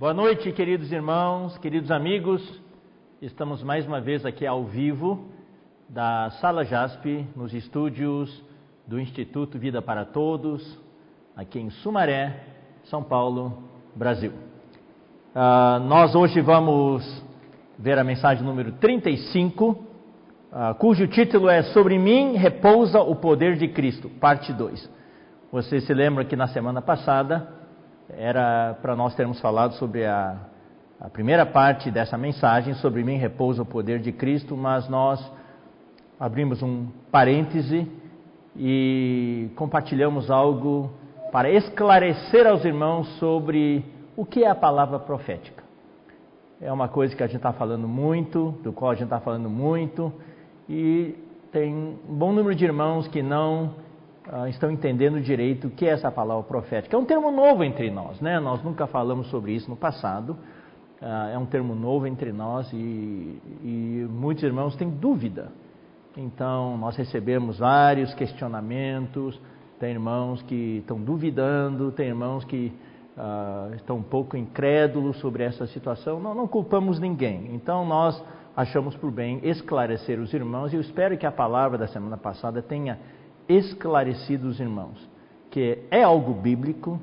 Boa noite, queridos irmãos, queridos amigos. Estamos mais uma vez aqui ao vivo da Sala JASP, nos estúdios do Instituto Vida para Todos, aqui em Sumaré, São Paulo, Brasil. Uh, nós hoje vamos ver a mensagem número 35, uh, cujo título é Sobre mim repousa o poder de Cristo, parte 2. Você se lembra que na semana passada era para nós termos falado sobre a, a primeira parte dessa mensagem, sobre mim repousa o poder de Cristo, mas nós abrimos um parêntese e compartilhamos algo para esclarecer aos irmãos sobre o que é a palavra profética. É uma coisa que a gente está falando muito, do qual a gente está falando muito, e tem um bom número de irmãos que não uh, estão entendendo direito o que é essa palavra profética. É um termo novo entre nós, né? Nós nunca falamos sobre isso no passado. Uh, é um termo novo entre nós e, e muitos irmãos têm dúvida. Então, nós recebemos vários questionamentos. Tem irmãos que estão duvidando, tem irmãos que uh, estão um pouco incrédulos sobre essa situação. Não, não culpamos ninguém. Então, nós achamos por bem esclarecer os irmãos e eu espero que a palavra da semana passada tenha esclarecidos, irmãos, que é algo bíblico,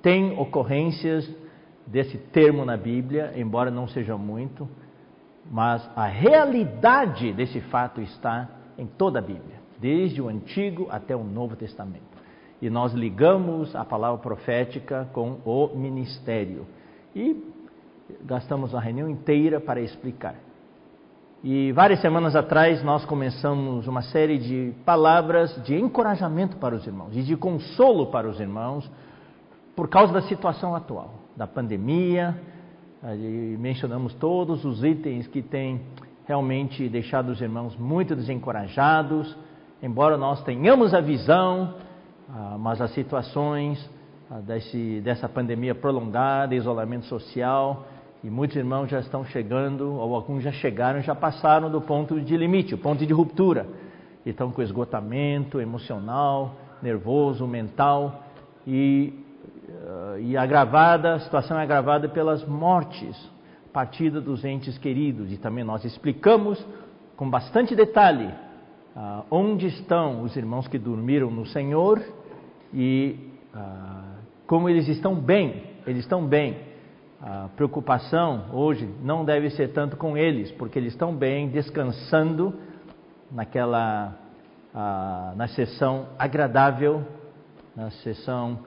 tem ocorrências desse termo na Bíblia, embora não seja muito, mas a realidade desse fato está em toda a Bíblia, desde o Antigo até o Novo Testamento. E nós ligamos a palavra profética com o ministério. E gastamos a reunião inteira para explicar. E várias semanas atrás nós começamos uma série de palavras de encorajamento para os irmãos e de consolo para os irmãos por causa da situação atual, da pandemia. Mencionamos todos os itens que têm realmente deixado os irmãos muito desencorajados, embora nós tenhamos a visão, ah, mas as situações ah, desse, dessa pandemia prolongada, isolamento social, e muitos irmãos já estão chegando, ou alguns já chegaram, já passaram do ponto de limite, o ponto de ruptura. E estão com esgotamento emocional, nervoso, mental e, uh, e agravada, a situação é agravada pelas mortes, partida dos entes queridos. E também nós explicamos com bastante detalhe uh, onde estão os irmãos que dormiram no Senhor e uh, como eles estão bem, eles estão bem a preocupação hoje não deve ser tanto com eles, porque eles estão bem, descansando naquela na sessão agradável, na sessão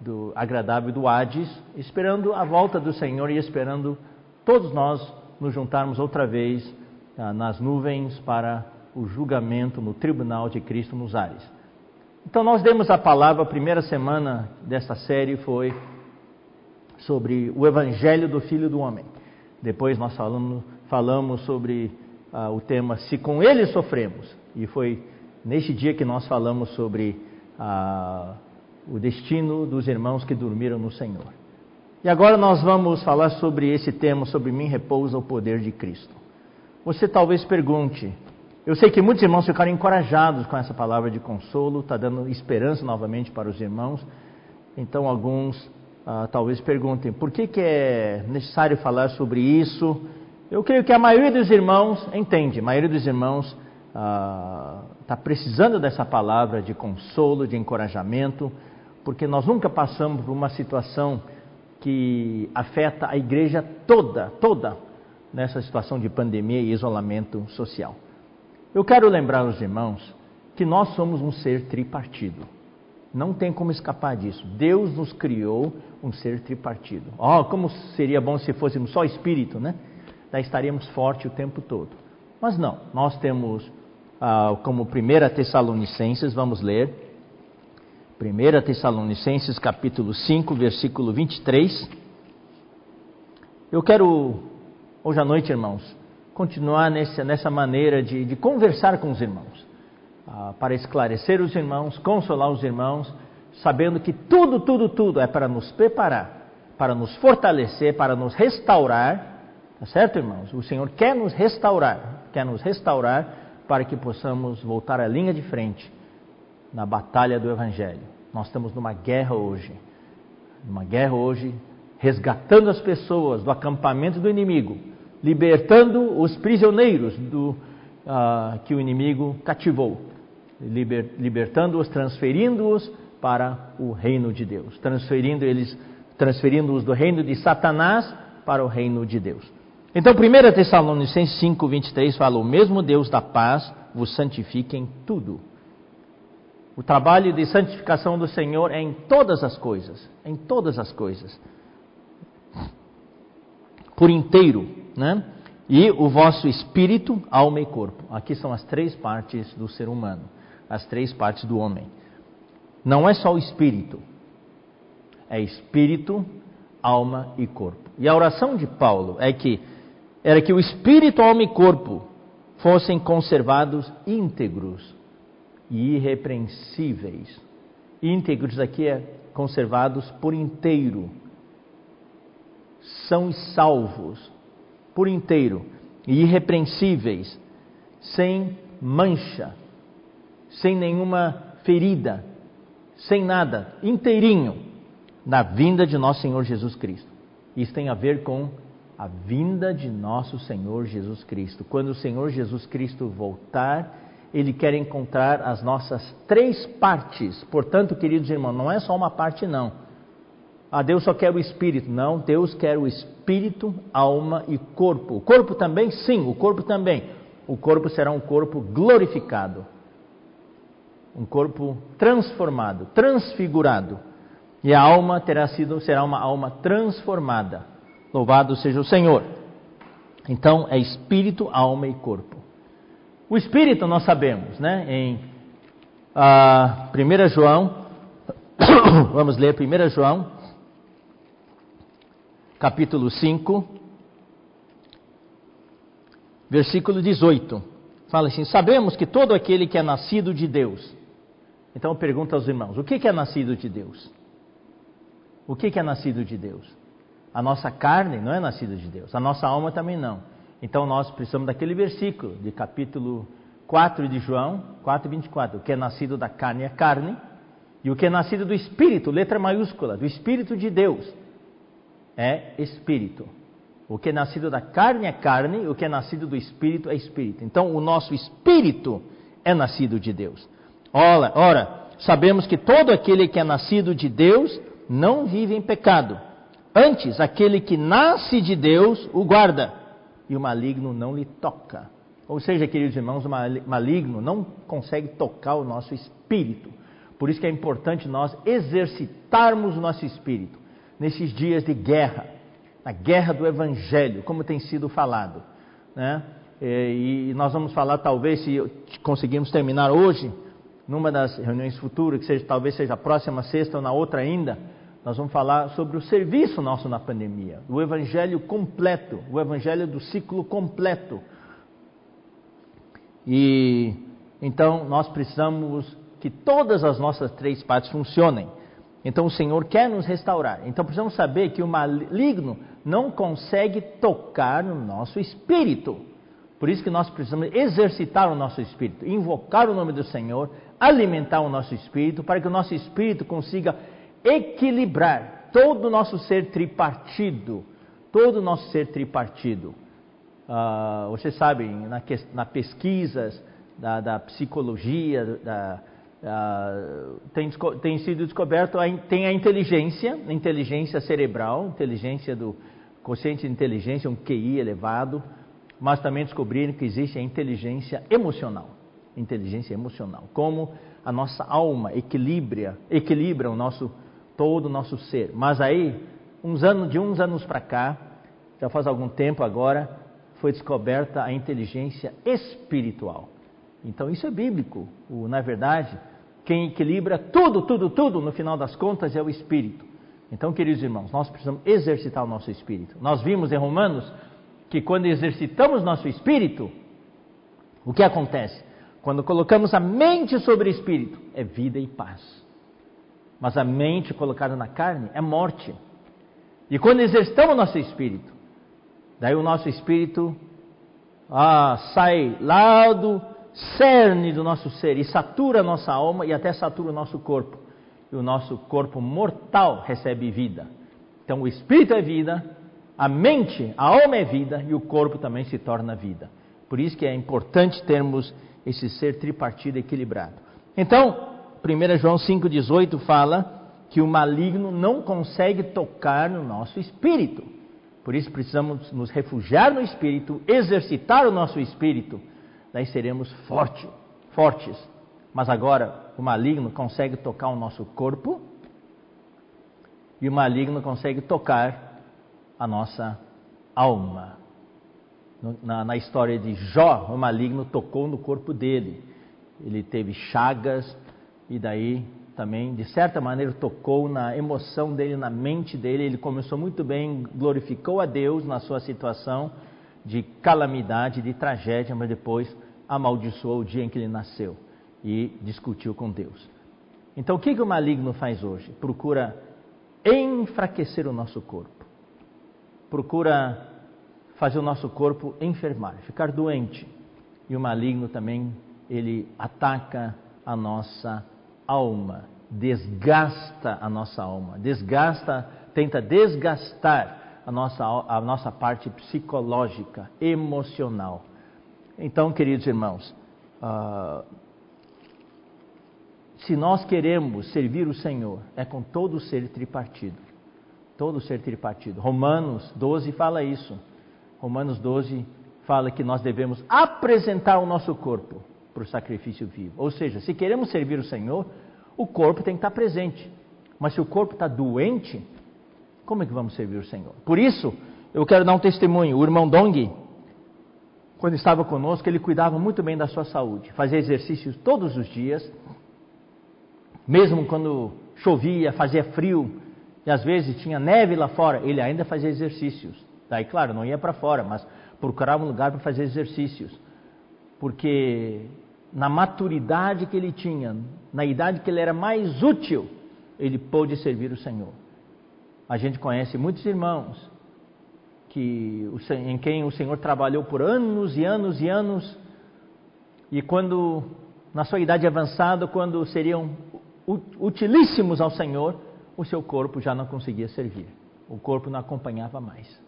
do agradável do Hades, esperando a volta do Senhor e esperando todos nós nos juntarmos outra vez nas nuvens para o julgamento no tribunal de Cristo nos ares. Então nós demos a palavra, a primeira semana dessa série foi sobre o Evangelho do Filho do Homem. Depois nós falamos, falamos sobre uh, o tema Se com ele sofremos. E foi neste dia que nós falamos sobre uh, o destino dos irmãos que dormiram no Senhor. E agora nós vamos falar sobre esse tema, sobre mim repousa o poder de Cristo. Você talvez pergunte, eu sei que muitos irmãos ficaram encorajados com essa palavra de consolo, está dando esperança novamente para os irmãos. Então alguns ah, talvez perguntem por que, que é necessário falar sobre isso. Eu creio que a maioria dos irmãos entende, a maioria dos irmãos está ah, precisando dessa palavra de consolo, de encorajamento, porque nós nunca passamos por uma situação que afeta a igreja toda, toda, nessa situação de pandemia e isolamento social. Eu quero lembrar os irmãos que nós somos um ser tripartido. Não tem como escapar disso. Deus nos criou um ser tripartido. Oh, como seria bom se fôssemos só espírito, né? Daí estaríamos fortes o tempo todo. Mas não, nós temos ah, como 1 Tessalonicenses, vamos ler. 1 Tessalonicenses capítulo 5, versículo 23. Eu quero, hoje à noite, irmãos, continuar nessa, nessa maneira de, de conversar com os irmãos ah, para esclarecer os irmãos, consolar os irmãos, sabendo que tudo, tudo, tudo é para nos preparar, para nos fortalecer, para nos restaurar. Tá certo, irmãos? O Senhor quer nos restaurar, quer nos restaurar para que possamos voltar à linha de frente na batalha do Evangelho. Nós estamos numa guerra hoje. uma guerra hoje, resgatando as pessoas do acampamento do inimigo, libertando os prisioneiros do, uh, que o inimigo cativou, liber, libertando-os, transferindo-os para o reino de Deus, transferindo eles, transferindo-os do reino de Satanás para o reino de Deus. Então, 1 Tessalonicenses 5, 23 fala: O mesmo Deus da paz vos santifique em tudo. O trabalho de santificação do Senhor é em todas as coisas, em todas as coisas, por inteiro, né? E o vosso espírito, alma e corpo. Aqui são as três partes do ser humano, as três partes do homem. Não é só o espírito, é espírito, alma e corpo. E a oração de Paulo é que era que o espírito, alma e corpo fossem conservados íntegros e irrepreensíveis. Íntegros aqui é conservados por inteiro. São salvos por inteiro e irrepreensíveis, sem mancha, sem nenhuma ferida, sem nada, inteirinho, na vinda de nosso Senhor Jesus Cristo. Isso tem a ver com a vinda de nosso Senhor Jesus Cristo. Quando o Senhor Jesus Cristo voltar, ele quer encontrar as nossas três partes. Portanto, queridos irmãos, não é só uma parte, não. Ah, Deus só quer o espírito. Não, Deus quer o espírito, alma e corpo. O corpo também? Sim, o corpo também. O corpo será um corpo glorificado um corpo transformado, transfigurado. E a alma terá sido, será uma alma transformada. Louvado seja o Senhor. Então é espírito, alma e corpo. O espírito nós sabemos, né? Em ah, 1 João, vamos ler 1 João, capítulo 5, versículo 18. Fala assim: Sabemos que todo aquele que é nascido de Deus, então eu pergunto aos irmãos: o que é nascido de Deus? O que é nascido de Deus? A nossa carne não é nascida de Deus, a nossa alma também não. Então nós precisamos daquele versículo de capítulo 4 de João, 4 24. O que é nascido da carne é carne, e o que é nascido do Espírito, letra maiúscula, do Espírito de Deus, é Espírito. O que é nascido da carne é carne, o que é nascido do Espírito é Espírito. Então o nosso Espírito é nascido de Deus. Ora, ora, sabemos que todo aquele que é nascido de Deus não vive em pecado. Antes, aquele que nasce de Deus o guarda, e o maligno não lhe toca. Ou seja, queridos irmãos, o maligno não consegue tocar o nosso espírito. Por isso que é importante nós exercitarmos o nosso espírito nesses dias de guerra, na guerra do evangelho, como tem sido falado. Né? E nós vamos falar, talvez, se conseguirmos terminar hoje, numa das reuniões futuras, que seja, talvez seja a próxima sexta ou na outra ainda, nós vamos falar sobre o serviço nosso na pandemia, o evangelho completo, o evangelho do ciclo completo. E então nós precisamos que todas as nossas três partes funcionem. Então o Senhor quer nos restaurar. Então precisamos saber que o maligno não consegue tocar no nosso espírito. Por isso que nós precisamos exercitar o nosso espírito, invocar o nome do Senhor, alimentar o nosso espírito, para que o nosso espírito consiga equilibrar todo o nosso ser tripartido, todo o nosso ser tripartido. Uh, vocês sabem, na, na pesquisas da, da psicologia, da, uh, tem, tem, sido descoberto, a, tem a inteligência, a inteligência cerebral, inteligência do consciente de inteligência, um QI elevado, mas também descobriram que existe a inteligência emocional inteligência emocional, como a nossa alma equilibra, equilibra o nosso todo o nosso ser. Mas aí, uns anos de uns anos para cá, já faz algum tempo agora, foi descoberta a inteligência espiritual. Então isso é bíblico. O, na verdade, quem equilibra tudo, tudo, tudo, no final das contas, é o espírito. Então, queridos irmãos, nós precisamos exercitar o nosso espírito. Nós vimos em Romanos que quando exercitamos nosso espírito, o que acontece? Quando colocamos a mente sobre o espírito, é vida e paz. Mas a mente colocada na carne é morte. E quando exercitamos o nosso espírito, daí o nosso espírito ah, sai lá do cerne do nosso ser e satura a nossa alma e até satura o nosso corpo. e o nosso corpo mortal recebe vida. Então o espírito é vida, a mente, a alma é vida e o corpo também se torna vida. Por isso que é importante termos esse ser tripartido equilibrado. Então, 1 João 5,18 fala que o maligno não consegue tocar no nosso espírito. Por isso precisamos nos refugiar no espírito, exercitar o nosso espírito, daí seremos forte, fortes. Mas agora o maligno consegue tocar o nosso corpo e o maligno consegue tocar a nossa alma. Na, na história de Jó, o maligno tocou no corpo dele. Ele teve chagas e daí também, de certa maneira, tocou na emoção dele, na mente dele. Ele começou muito bem, glorificou a Deus na sua situação de calamidade, de tragédia, mas depois amaldiçoou o dia em que ele nasceu e discutiu com Deus. Então, o que, que o maligno faz hoje? Procura enfraquecer o nosso corpo, procura fazer o nosso corpo enfermar, ficar doente. E o maligno também, ele ataca a nossa alma, desgasta a nossa alma, desgasta, tenta desgastar a nossa, a nossa parte psicológica, emocional. Então, queridos irmãos, uh, se nós queremos servir o Senhor, é com todo o ser tripartido. Todo o ser tripartido. Romanos 12 fala isso. Romanos 12 fala que nós devemos apresentar o nosso corpo para o sacrifício vivo. Ou seja, se queremos servir o Senhor, o corpo tem que estar presente. Mas se o corpo está doente, como é que vamos servir o Senhor? Por isso, eu quero dar um testemunho. O irmão Dong, quando estava conosco, ele cuidava muito bem da sua saúde. Fazia exercícios todos os dias, mesmo quando chovia, fazia frio, e às vezes tinha neve lá fora, ele ainda fazia exercícios. Daí, claro, não ia para fora, mas procurava um lugar para fazer exercícios. Porque na maturidade que ele tinha, na idade que ele era mais útil, ele pôde servir o Senhor. A gente conhece muitos irmãos que em quem o Senhor trabalhou por anos e anos e anos, e quando na sua idade avançada, quando seriam utilíssimos ao Senhor, o seu corpo já não conseguia servir. O corpo não acompanhava mais.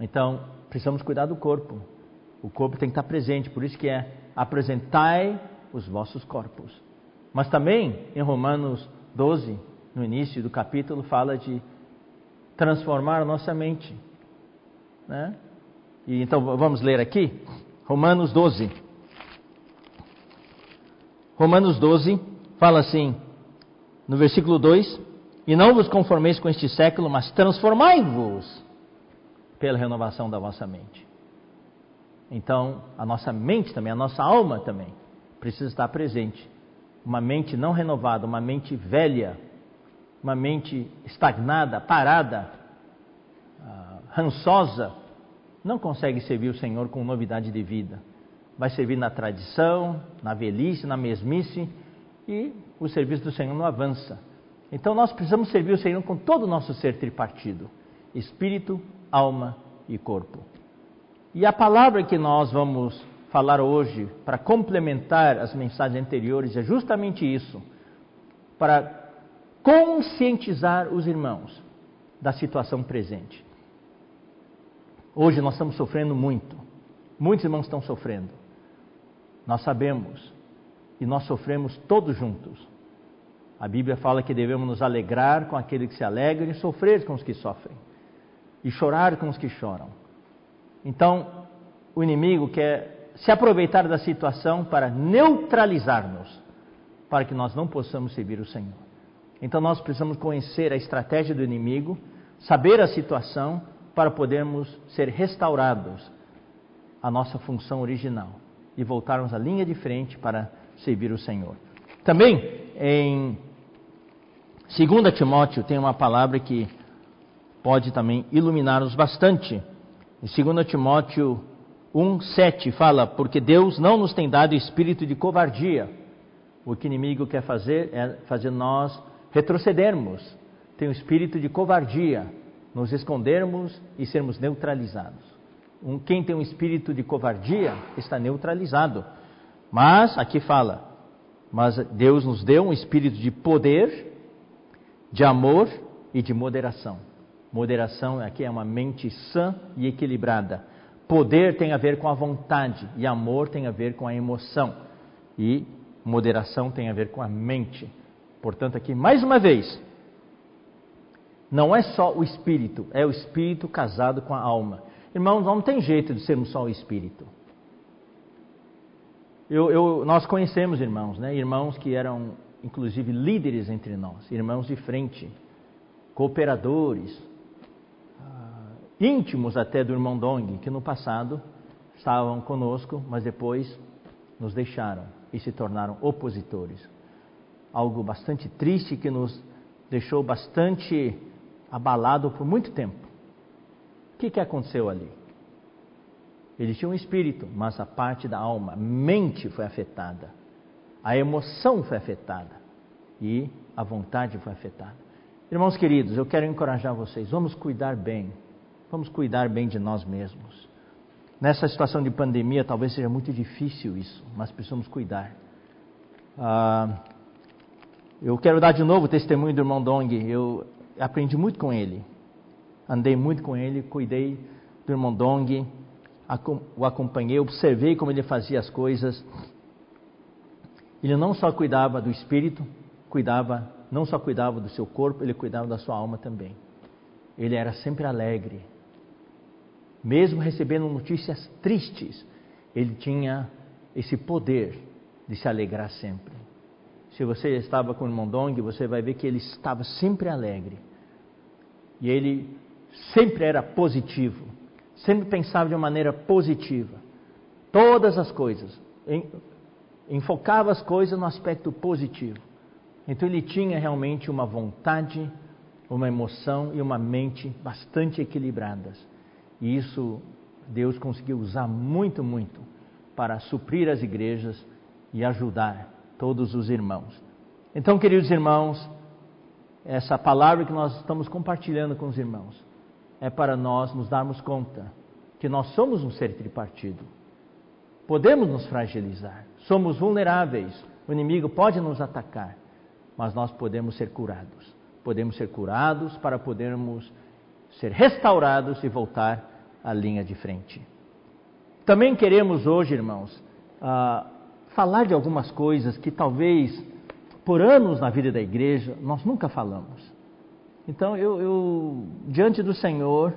Então, precisamos cuidar do corpo. O corpo tem que estar presente, por isso que é apresentai os vossos corpos. Mas também em Romanos 12, no início do capítulo, fala de transformar a nossa mente. Né? E então vamos ler aqui, Romanos 12. Romanos 12 fala assim, no versículo 2: E não vos conformeis com este século, mas transformai-vos pela renovação da vossa mente. Então, a nossa mente também, a nossa alma também, precisa estar presente. Uma mente não renovada, uma mente velha, uma mente estagnada, parada, uh, rançosa, não consegue servir o Senhor com novidade de vida. Vai servir na tradição, na velhice, na mesmice e o serviço do Senhor não avança. Então nós precisamos servir o Senhor com todo o nosso ser tripartido: espírito, alma e corpo. E a palavra que nós vamos falar hoje, para complementar as mensagens anteriores, é justamente isso: para conscientizar os irmãos da situação presente. Hoje nós estamos sofrendo muito, muitos irmãos estão sofrendo. Nós sabemos e nós sofremos todos juntos. A Bíblia fala que devemos nos alegrar com aqueles que se alegram e sofrer com os que sofrem, e chorar com os que choram. Então, o inimigo quer se aproveitar da situação para neutralizar-nos, para que nós não possamos servir o Senhor. Então, nós precisamos conhecer a estratégia do inimigo, saber a situação, para podermos ser restaurados à nossa função original e voltarmos à linha de frente para servir o Senhor. Também, em 2 Timóteo, tem uma palavra que pode também iluminar-nos bastante em 2 Timóteo 1,7 fala: Porque Deus não nos tem dado espírito de covardia. O que o inimigo quer fazer é fazer nós retrocedermos. Tem o espírito de covardia, nos escondermos e sermos neutralizados. Um, quem tem um espírito de covardia está neutralizado. Mas, aqui fala, mas Deus nos deu um espírito de poder, de amor e de moderação. Moderação aqui é uma mente sã e equilibrada. Poder tem a ver com a vontade e amor tem a ver com a emoção. E moderação tem a ver com a mente. Portanto, aqui mais uma vez, não é só o espírito, é o espírito casado com a alma. Irmãos, não tem jeito de sermos só o espírito. Eu, eu, nós conhecemos irmãos, né? irmãos que eram inclusive líderes entre nós, irmãos de frente, cooperadores, íntimos até do irmão Dong, que no passado estavam conosco, mas depois nos deixaram e se tornaram opositores. Algo bastante triste que nos deixou bastante abalado por muito tempo. O que, que aconteceu ali? Ele tinha um espírito, mas a parte da alma, a mente foi afetada, a emoção foi afetada e a vontade foi afetada. Irmãos queridos, eu quero encorajar vocês, vamos cuidar bem, vamos cuidar bem de nós mesmos. Nessa situação de pandemia, talvez seja muito difícil isso, mas precisamos cuidar. Ah, eu quero dar de novo o testemunho do irmão Dong. Eu aprendi muito com ele, andei muito com ele, cuidei do irmão Dong o acompanhei, observei como ele fazia as coisas. Ele não só cuidava do espírito, cuidava, não só cuidava do seu corpo, ele cuidava da sua alma também. Ele era sempre alegre. Mesmo recebendo notícias tristes, ele tinha esse poder de se alegrar sempre. Se você estava com o irmão Dong, você vai ver que ele estava sempre alegre. E ele sempre era positivo sempre pensava de uma maneira positiva. Todas as coisas. Enfocava as coisas no aspecto positivo. Então ele tinha realmente uma vontade, uma emoção e uma mente bastante equilibradas. E isso Deus conseguiu usar muito, muito para suprir as igrejas e ajudar todos os irmãos. Então, queridos irmãos, essa palavra que nós estamos compartilhando com os irmãos é para nós nos darmos conta que nós somos um ser tripartido. Podemos nos fragilizar, somos vulneráveis, o inimigo pode nos atacar, mas nós podemos ser curados. Podemos ser curados para podermos ser restaurados e voltar à linha de frente. Também queremos hoje, irmãos, uh, falar de algumas coisas que talvez por anos na vida da igreja nós nunca falamos. Então, eu, eu diante do Senhor,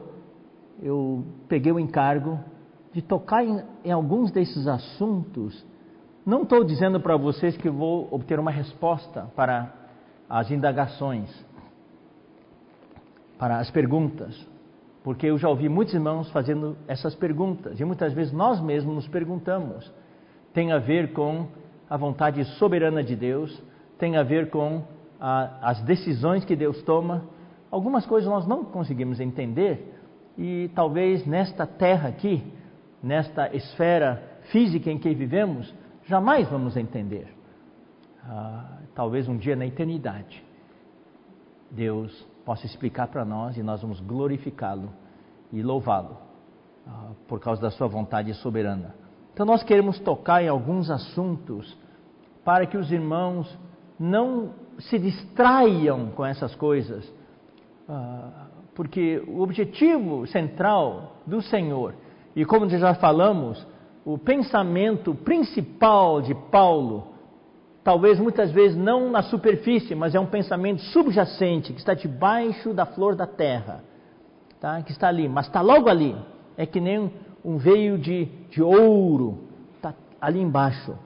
eu peguei o encargo de tocar em, em alguns desses assuntos. Não estou dizendo para vocês que vou obter uma resposta para as indagações, para as perguntas, porque eu já ouvi muitos irmãos fazendo essas perguntas e muitas vezes nós mesmos nos perguntamos. Tem a ver com a vontade soberana de Deus, tem a ver com a, as decisões que Deus toma Algumas coisas nós não conseguimos entender e talvez nesta terra aqui, nesta esfera física em que vivemos, jamais vamos entender. Ah, talvez um dia na eternidade, Deus possa explicar para nós e nós vamos glorificá-lo e louvá-lo ah, por causa da sua vontade soberana. Então nós queremos tocar em alguns assuntos para que os irmãos não se distraiam com essas coisas ah, porque o objetivo central do Senhor, e como já falamos, o pensamento principal de Paulo, talvez muitas vezes não na superfície, mas é um pensamento subjacente, que está debaixo da flor da terra, tá? que está ali, mas está logo ali, é que nem um veio de, de ouro, está ali embaixo.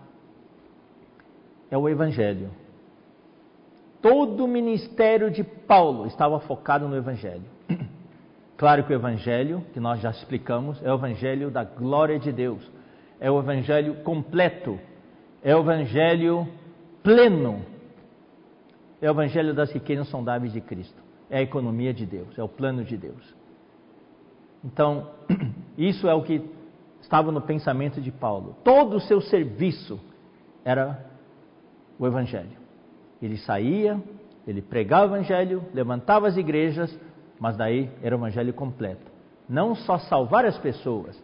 É o Evangelho. Todo o ministério de Paulo estava focado no Evangelho. Claro que o Evangelho, que nós já explicamos, é o Evangelho da glória de Deus, é o Evangelho completo, é o Evangelho pleno, é o Evangelho das riquezas sondáveis de Cristo, é a economia de Deus, é o plano de Deus. Então, isso é o que estava no pensamento de Paulo. Todo o seu serviço era o Evangelho. Ele saía, ele pregava o evangelho, levantava as igrejas, mas daí era o evangelho completo. Não só salvar as pessoas,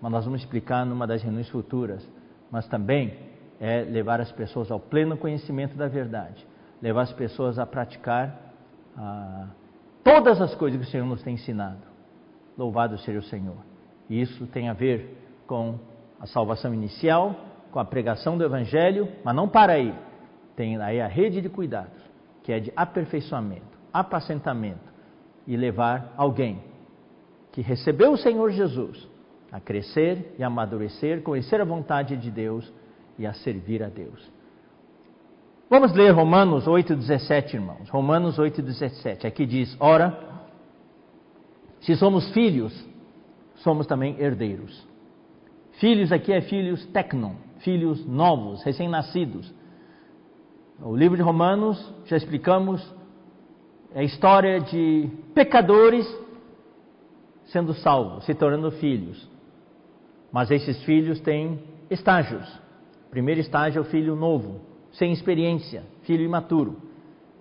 mas nós vamos explicar numa das reuniões futuras, mas também é levar as pessoas ao pleno conhecimento da verdade, levar as pessoas a praticar ah, todas as coisas que o Senhor nos tem ensinado. Louvado seja o Senhor. E isso tem a ver com a salvação inicial, com a pregação do Evangelho, mas não para aí. Tem aí a rede de cuidados, que é de aperfeiçoamento, apacentamento e levar alguém que recebeu o Senhor Jesus a crescer e amadurecer, conhecer a vontade de Deus e a servir a Deus. Vamos ler Romanos 8,17, irmãos. Romanos 8,17. Aqui diz: Ora, se somos filhos, somos também herdeiros. Filhos aqui é filhos tecnon, filhos novos, recém-nascidos. O livro de Romanos, já explicamos, é a história de pecadores sendo salvos, se tornando filhos. Mas esses filhos têm estágios. Primeiro estágio é o filho novo, sem experiência, filho imaturo.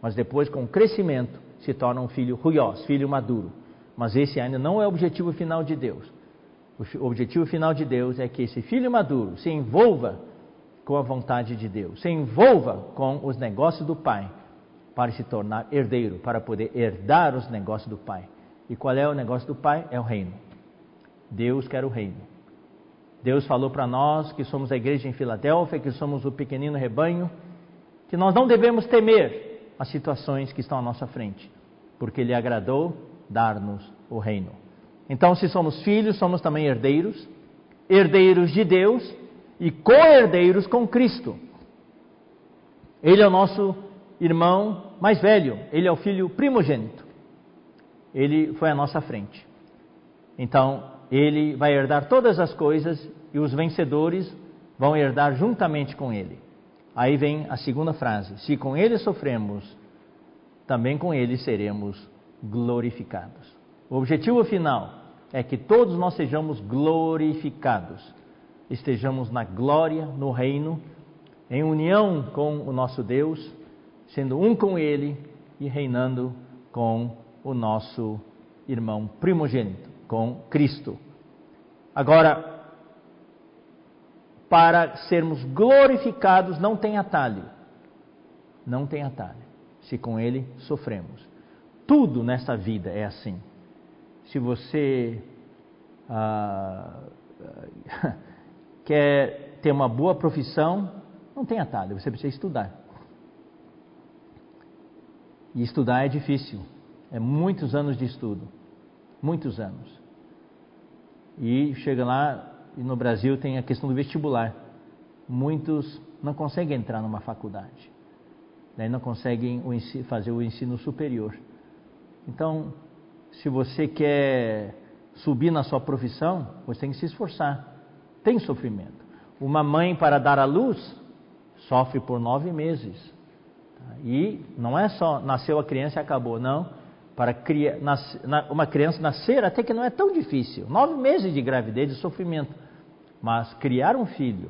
Mas depois, com crescimento, se torna um filho ruiós, filho maduro. Mas esse ainda não é o objetivo final de Deus. O objetivo final de Deus é que esse filho maduro se envolva com a vontade de Deus, se envolva com os negócios do Pai, para se tornar herdeiro, para poder herdar os negócios do Pai. E qual é o negócio do Pai? É o reino. Deus quer o reino. Deus falou para nós que somos a igreja em Filadélfia, que somos o pequenino rebanho, que nós não devemos temer as situações que estão à nossa frente, porque Ele agradou dar-nos o reino. Então, se somos filhos, somos também herdeiros, herdeiros de Deus e co-herdeiros com Cristo. Ele é o nosso irmão mais velho, ele é o filho primogênito. Ele foi à nossa frente. Então, ele vai herdar todas as coisas e os vencedores vão herdar juntamente com ele. Aí vem a segunda frase: Se com ele sofremos, também com ele seremos glorificados. O objetivo final é que todos nós sejamos glorificados, estejamos na glória, no reino, em união com o nosso Deus, sendo um com Ele e reinando com o nosso irmão primogênito com Cristo. Agora, para sermos glorificados não tem atalho. Não tem atalho. Se com Ele sofremos. Tudo nessa vida é assim. Se você ah, quer ter uma boa profissão, não tem atalho, você precisa estudar. E estudar é difícil, é muitos anos de estudo muitos anos. E chega lá, e no Brasil tem a questão do vestibular. Muitos não conseguem entrar numa faculdade, daí não conseguem fazer o ensino superior. Então, se você quer subir na sua profissão, você tem que se esforçar. Tem sofrimento. Uma mãe, para dar à luz, sofre por nove meses. E não é só nasceu a criança e acabou, não para uma criança nascer até que não é tão difícil. Nove meses de gravidez e sofrimento. Mas criar um filho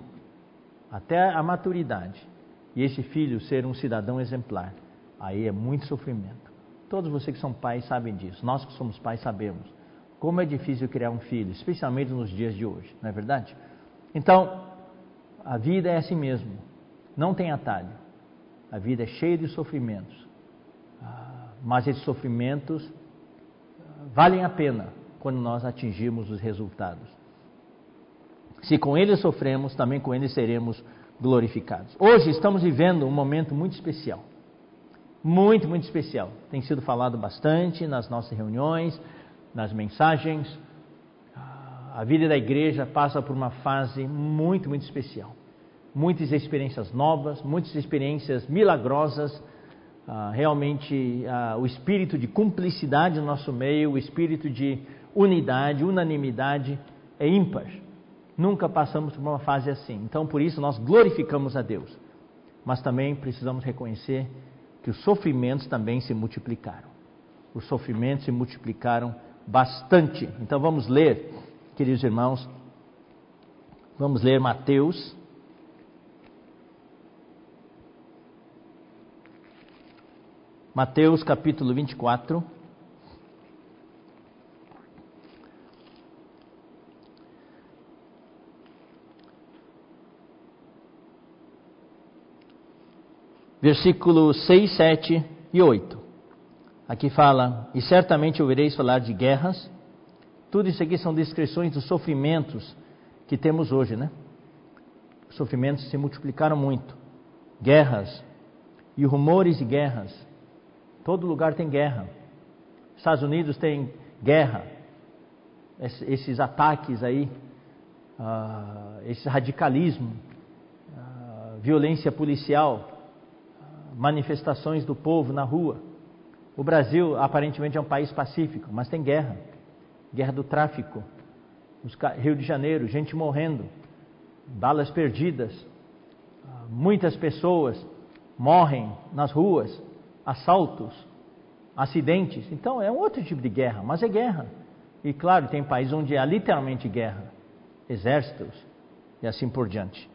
até a maturidade e esse filho ser um cidadão exemplar, aí é muito sofrimento. Todos vocês que são pais sabem disso. Nós que somos pais sabemos como é difícil criar um filho, especialmente nos dias de hoje, não é verdade? Então, a vida é assim mesmo. Não tem atalho. A vida é cheia de sofrimentos. Ah, mas esses sofrimentos valem a pena quando nós atingirmos os resultados. Se com eles sofremos, também com eles seremos glorificados. Hoje estamos vivendo um momento muito especial. Muito, muito especial. Tem sido falado bastante nas nossas reuniões, nas mensagens. A vida da igreja passa por uma fase muito, muito especial. Muitas experiências novas, muitas experiências milagrosas ah, realmente ah, o espírito de cumplicidade no nosso meio, o espírito de unidade, unanimidade é ímpar. Nunca passamos por uma fase assim. Então, por isso, nós glorificamos a Deus. Mas também precisamos reconhecer que os sofrimentos também se multiplicaram. Os sofrimentos se multiplicaram bastante. Então, vamos ler, queridos irmãos, vamos ler Mateus Mateus capítulo 24. Versículos 6, 7 e 8. aqui fala: E certamente ouvireis falar de guerras. Tudo isso aqui são descrições dos sofrimentos que temos hoje, né? Os sofrimentos se multiplicaram muito. Guerras e rumores de guerras. Todo lugar tem guerra. Estados Unidos tem guerra. Esses ataques aí, uh, esse radicalismo, uh, violência policial, uh, manifestações do povo na rua. O Brasil aparentemente é um país pacífico, mas tem guerra. Guerra do tráfico. Rio de Janeiro, gente morrendo, balas perdidas. Muitas pessoas morrem nas ruas, assaltos, acidentes. Então é um outro tipo de guerra, mas é guerra. E claro, tem países onde há literalmente guerra, exércitos e assim por diante.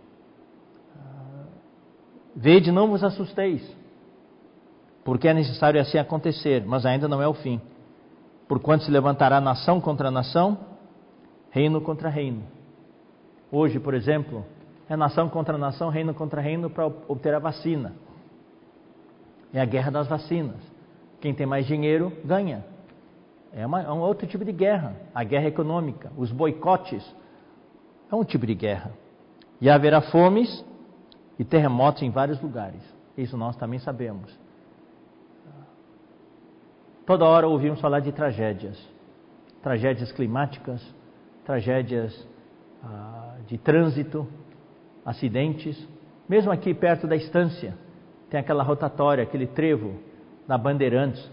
Vede, não vos assusteis porque é necessário assim acontecer, mas ainda não é o fim. Porquanto se levantará nação contra nação, reino contra reino. Hoje, por exemplo, é nação contra nação, reino contra reino para obter a vacina. É a guerra das vacinas. Quem tem mais dinheiro ganha. É, uma, é um outro tipo de guerra. A guerra econômica, os boicotes, é um tipo de guerra. E haverá fomes e terremotos em vários lugares. Isso nós também sabemos. Toda hora ouvimos falar de tragédias, tragédias climáticas, tragédias ah, de trânsito, acidentes. Mesmo aqui perto da estância, tem aquela rotatória, aquele trevo da Bandeirantes.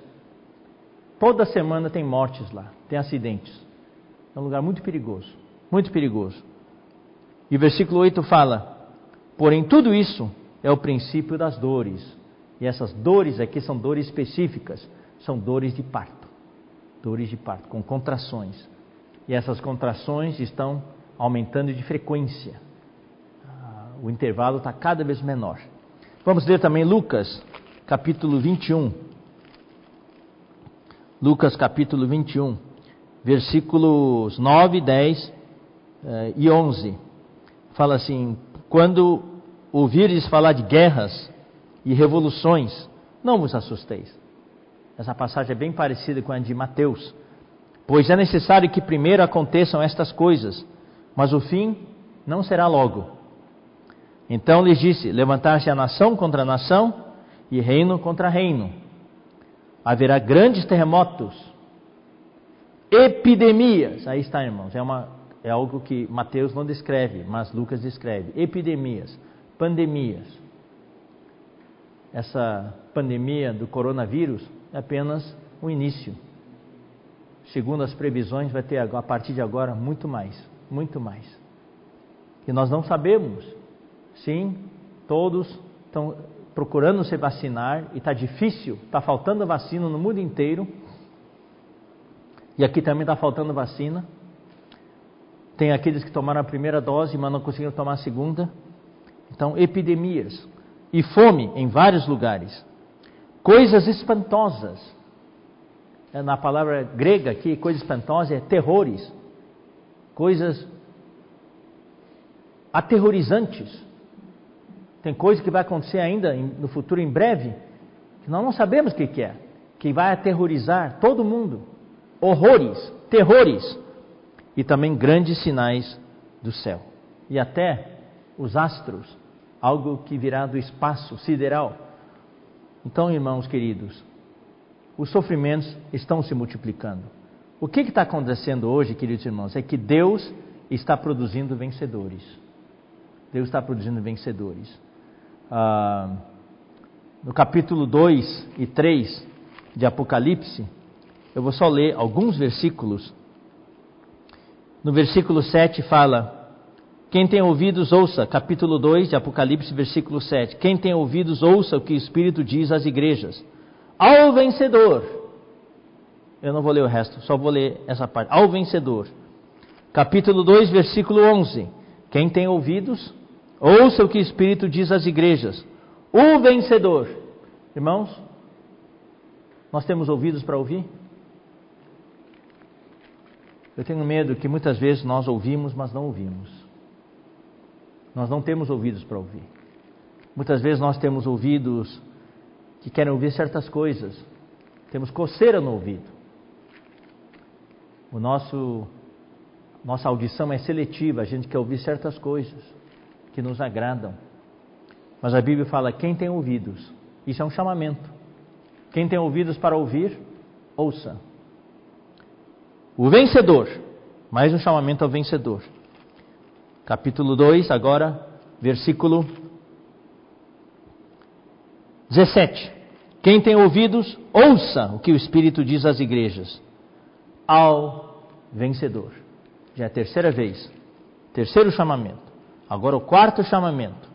Toda semana tem mortes lá, tem acidentes. É um lugar muito perigoso, muito perigoso. E o versículo 8 fala: Porém, tudo isso é o princípio das dores. E essas dores aqui são dores específicas são dores de parto. Dores de parto, com contrações. E essas contrações estão aumentando de frequência. Ah, o intervalo está cada vez menor. Vamos ler também Lucas, capítulo 21. Lucas, capítulo 21, versículos 9, 10 eh, e 11. Fala assim: Quando ouvires falar de guerras e revoluções, não vos assusteis essa passagem é bem parecida com a de Mateus. Pois é necessário que primeiro aconteçam estas coisas, mas o fim não será logo. Então lhes disse: Levantar-se a nação contra a nação e reino contra reino. Haverá grandes terremotos, epidemias. Aí está, irmãos. É, uma, é algo que Mateus não descreve, mas Lucas descreve: epidemias, pandemias. Essa pandemia do coronavírus é apenas o início. Segundo as previsões, vai ter a partir de agora muito mais, muito mais. E nós não sabemos. Sim, todos estão procurando se vacinar e está difícil, está faltando vacina no mundo inteiro. E aqui também está faltando vacina. Tem aqueles que tomaram a primeira dose, mas não conseguiram tomar a segunda. Então, epidemias e fome em vários lugares coisas espantosas. É, na palavra grega aqui, coisa espantosa é terrores, coisas aterrorizantes. Tem coisa que vai acontecer ainda no futuro, em breve, que nós não sabemos o que, é, que vai aterrorizar todo mundo. Horrores, terrores e também grandes sinais do céu. E até os astros, algo que virá do espaço sideral então, irmãos queridos, os sofrimentos estão se multiplicando. O que está acontecendo hoje, queridos irmãos, é que Deus está produzindo vencedores. Deus está produzindo vencedores. Ah, no capítulo 2 e 3 de Apocalipse, eu vou só ler alguns versículos. No versículo 7 fala: quem tem ouvidos, ouça. Capítulo 2 de Apocalipse, versículo 7. Quem tem ouvidos, ouça o que o Espírito diz às igrejas. Ao vencedor. Eu não vou ler o resto, só vou ler essa parte. Ao vencedor. Capítulo 2, versículo 11. Quem tem ouvidos, ouça o que o Espírito diz às igrejas. O vencedor. Irmãos, nós temos ouvidos para ouvir? Eu tenho medo que muitas vezes nós ouvimos, mas não ouvimos. Nós não temos ouvidos para ouvir. Muitas vezes nós temos ouvidos que querem ouvir certas coisas, temos coceira no ouvido. O nosso nossa audição é seletiva, a gente quer ouvir certas coisas que nos agradam. Mas a Bíblia fala: quem tem ouvidos, isso é um chamamento. Quem tem ouvidos para ouvir, ouça. O vencedor, mais um chamamento ao vencedor. Capítulo 2, agora, versículo 17. Quem tem ouvidos, ouça o que o Espírito diz às igrejas. Ao vencedor. Já é a terceira vez. Terceiro chamamento. Agora o quarto chamamento.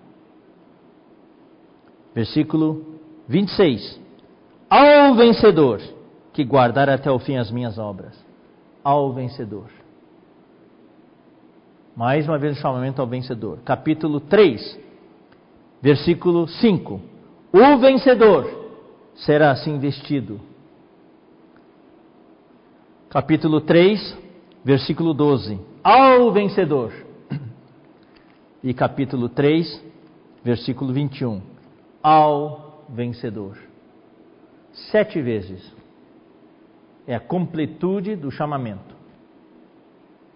Versículo 26. Ao vencedor que guardar até o fim as minhas obras. Ao vencedor. Mais uma vez o chamamento ao vencedor. Capítulo 3, versículo 5. O vencedor será assim vestido. Capítulo 3, versículo 12. Ao vencedor. E capítulo 3, versículo 21. Ao vencedor. Sete vezes. É a completude do chamamento.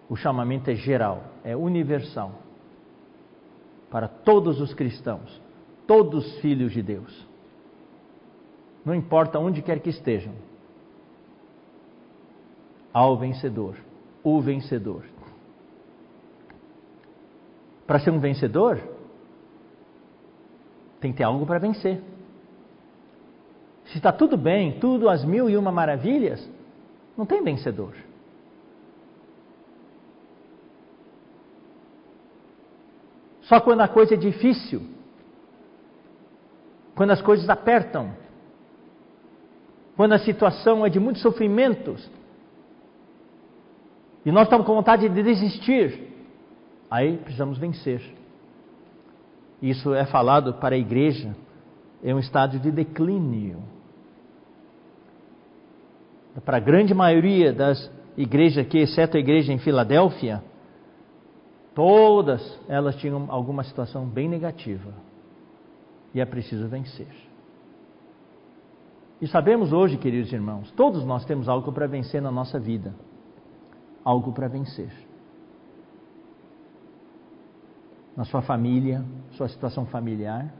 O chamamento é geral, é universal. Para todos os cristãos, todos os filhos de Deus. Não importa onde quer que estejam. Ao vencedor o vencedor. Para ser um vencedor, tem que ter algo para vencer. Se está tudo bem, tudo às mil e uma maravilhas, não tem vencedor. Só quando a coisa é difícil, quando as coisas apertam, quando a situação é de muitos sofrimentos, e nós estamos com vontade de desistir, aí precisamos vencer. Isso é falado para a igreja em um estado de declínio. Para a grande maioria das igrejas aqui, exceto a igreja em Filadélfia, todas elas tinham alguma situação bem negativa. E é preciso vencer. E sabemos hoje, queridos irmãos, todos nós temos algo para vencer na nossa vida algo para vencer. Na sua família, sua situação familiar,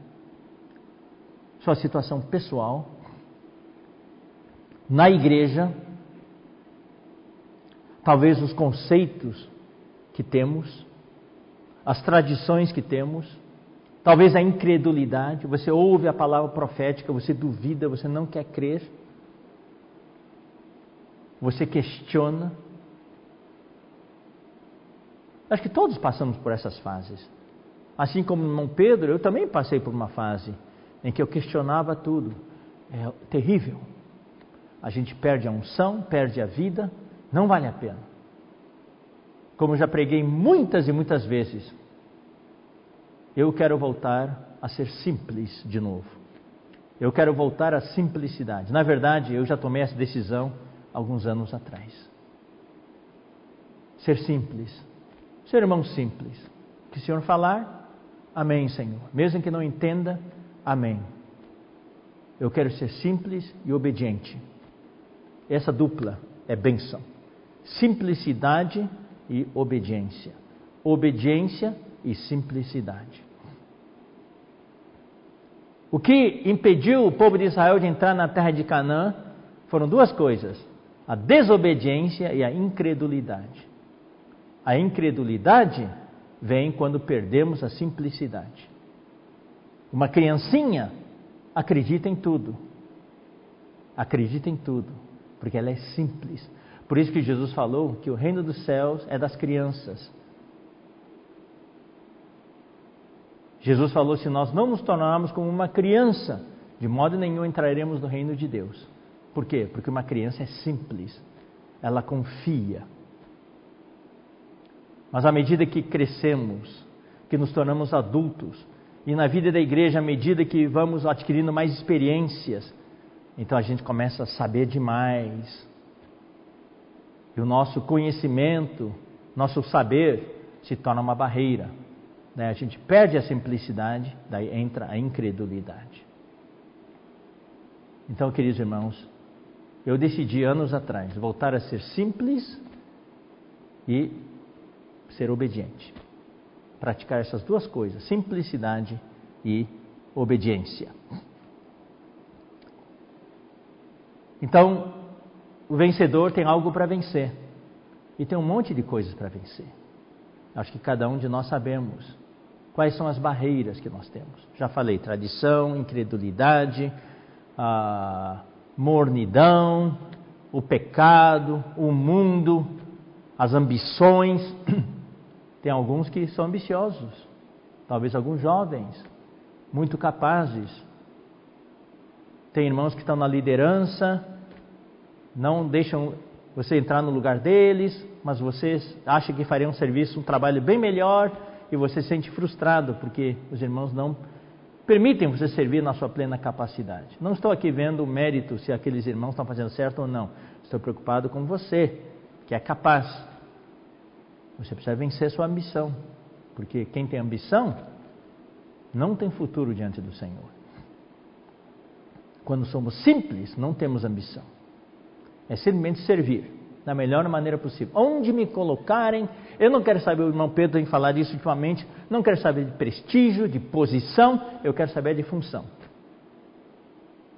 sua situação pessoal, na igreja, talvez os conceitos que temos, as tradições que temos, talvez a incredulidade. Você ouve a palavra profética, você duvida, você não quer crer, você questiona. Acho que todos passamos por essas fases. Assim como o irmão Pedro, eu também passei por uma fase em que eu questionava tudo. É terrível. A gente perde a unção, perde a vida, não vale a pena. Como já preguei muitas e muitas vezes, eu quero voltar a ser simples de novo. Eu quero voltar à simplicidade. Na verdade, eu já tomei essa decisão alguns anos atrás. Ser simples Ser irmão simples. Que o Senhor falar, amém, Senhor. Mesmo que não entenda, amém. Eu quero ser simples e obediente. Essa dupla é bênção. Simplicidade e obediência. Obediência e simplicidade. O que impediu o povo de Israel de entrar na terra de Canaã foram duas coisas: a desobediência e a incredulidade. A incredulidade vem quando perdemos a simplicidade. Uma criancinha acredita em tudo. Acredita em tudo, porque ela é simples. Por isso que Jesus falou que o reino dos céus é das crianças. Jesus falou: se nós não nos tornarmos como uma criança, de modo nenhum entraremos no reino de Deus. Por quê? Porque uma criança é simples, ela confia. Mas à medida que crescemos, que nos tornamos adultos, e na vida da igreja, à medida que vamos adquirindo mais experiências, então a gente começa a saber demais. E o nosso conhecimento, nosso saber, se torna uma barreira. Né? A gente perde a simplicidade, daí entra a incredulidade. Então, queridos irmãos, eu decidi anos atrás voltar a ser simples e ser obediente. Praticar essas duas coisas, simplicidade e obediência. Então, o vencedor tem algo para vencer. E tem um monte de coisas para vencer. Acho que cada um de nós sabemos quais são as barreiras que nós temos. Já falei: tradição, incredulidade, mornidão, o pecado, o mundo, as ambições. Tem alguns que são ambiciosos, talvez alguns jovens, muito capazes. Tem irmãos que estão na liderança, não deixam você entrar no lugar deles, mas você acha que faria um serviço, um trabalho bem melhor e você se sente frustrado porque os irmãos não permitem você servir na sua plena capacidade. Não estou aqui vendo o mérito se aqueles irmãos estão fazendo certo ou não. Estou preocupado com você, que é capaz. Você precisa vencer sua ambição, porque quem tem ambição não tem futuro diante do Senhor. Quando somos simples, não temos ambição. É simplesmente servir da melhor maneira possível. Onde me colocarem, eu não quero saber, o irmão Pedro tem falado isso ultimamente, não quero saber de prestígio, de posição, eu quero saber de função.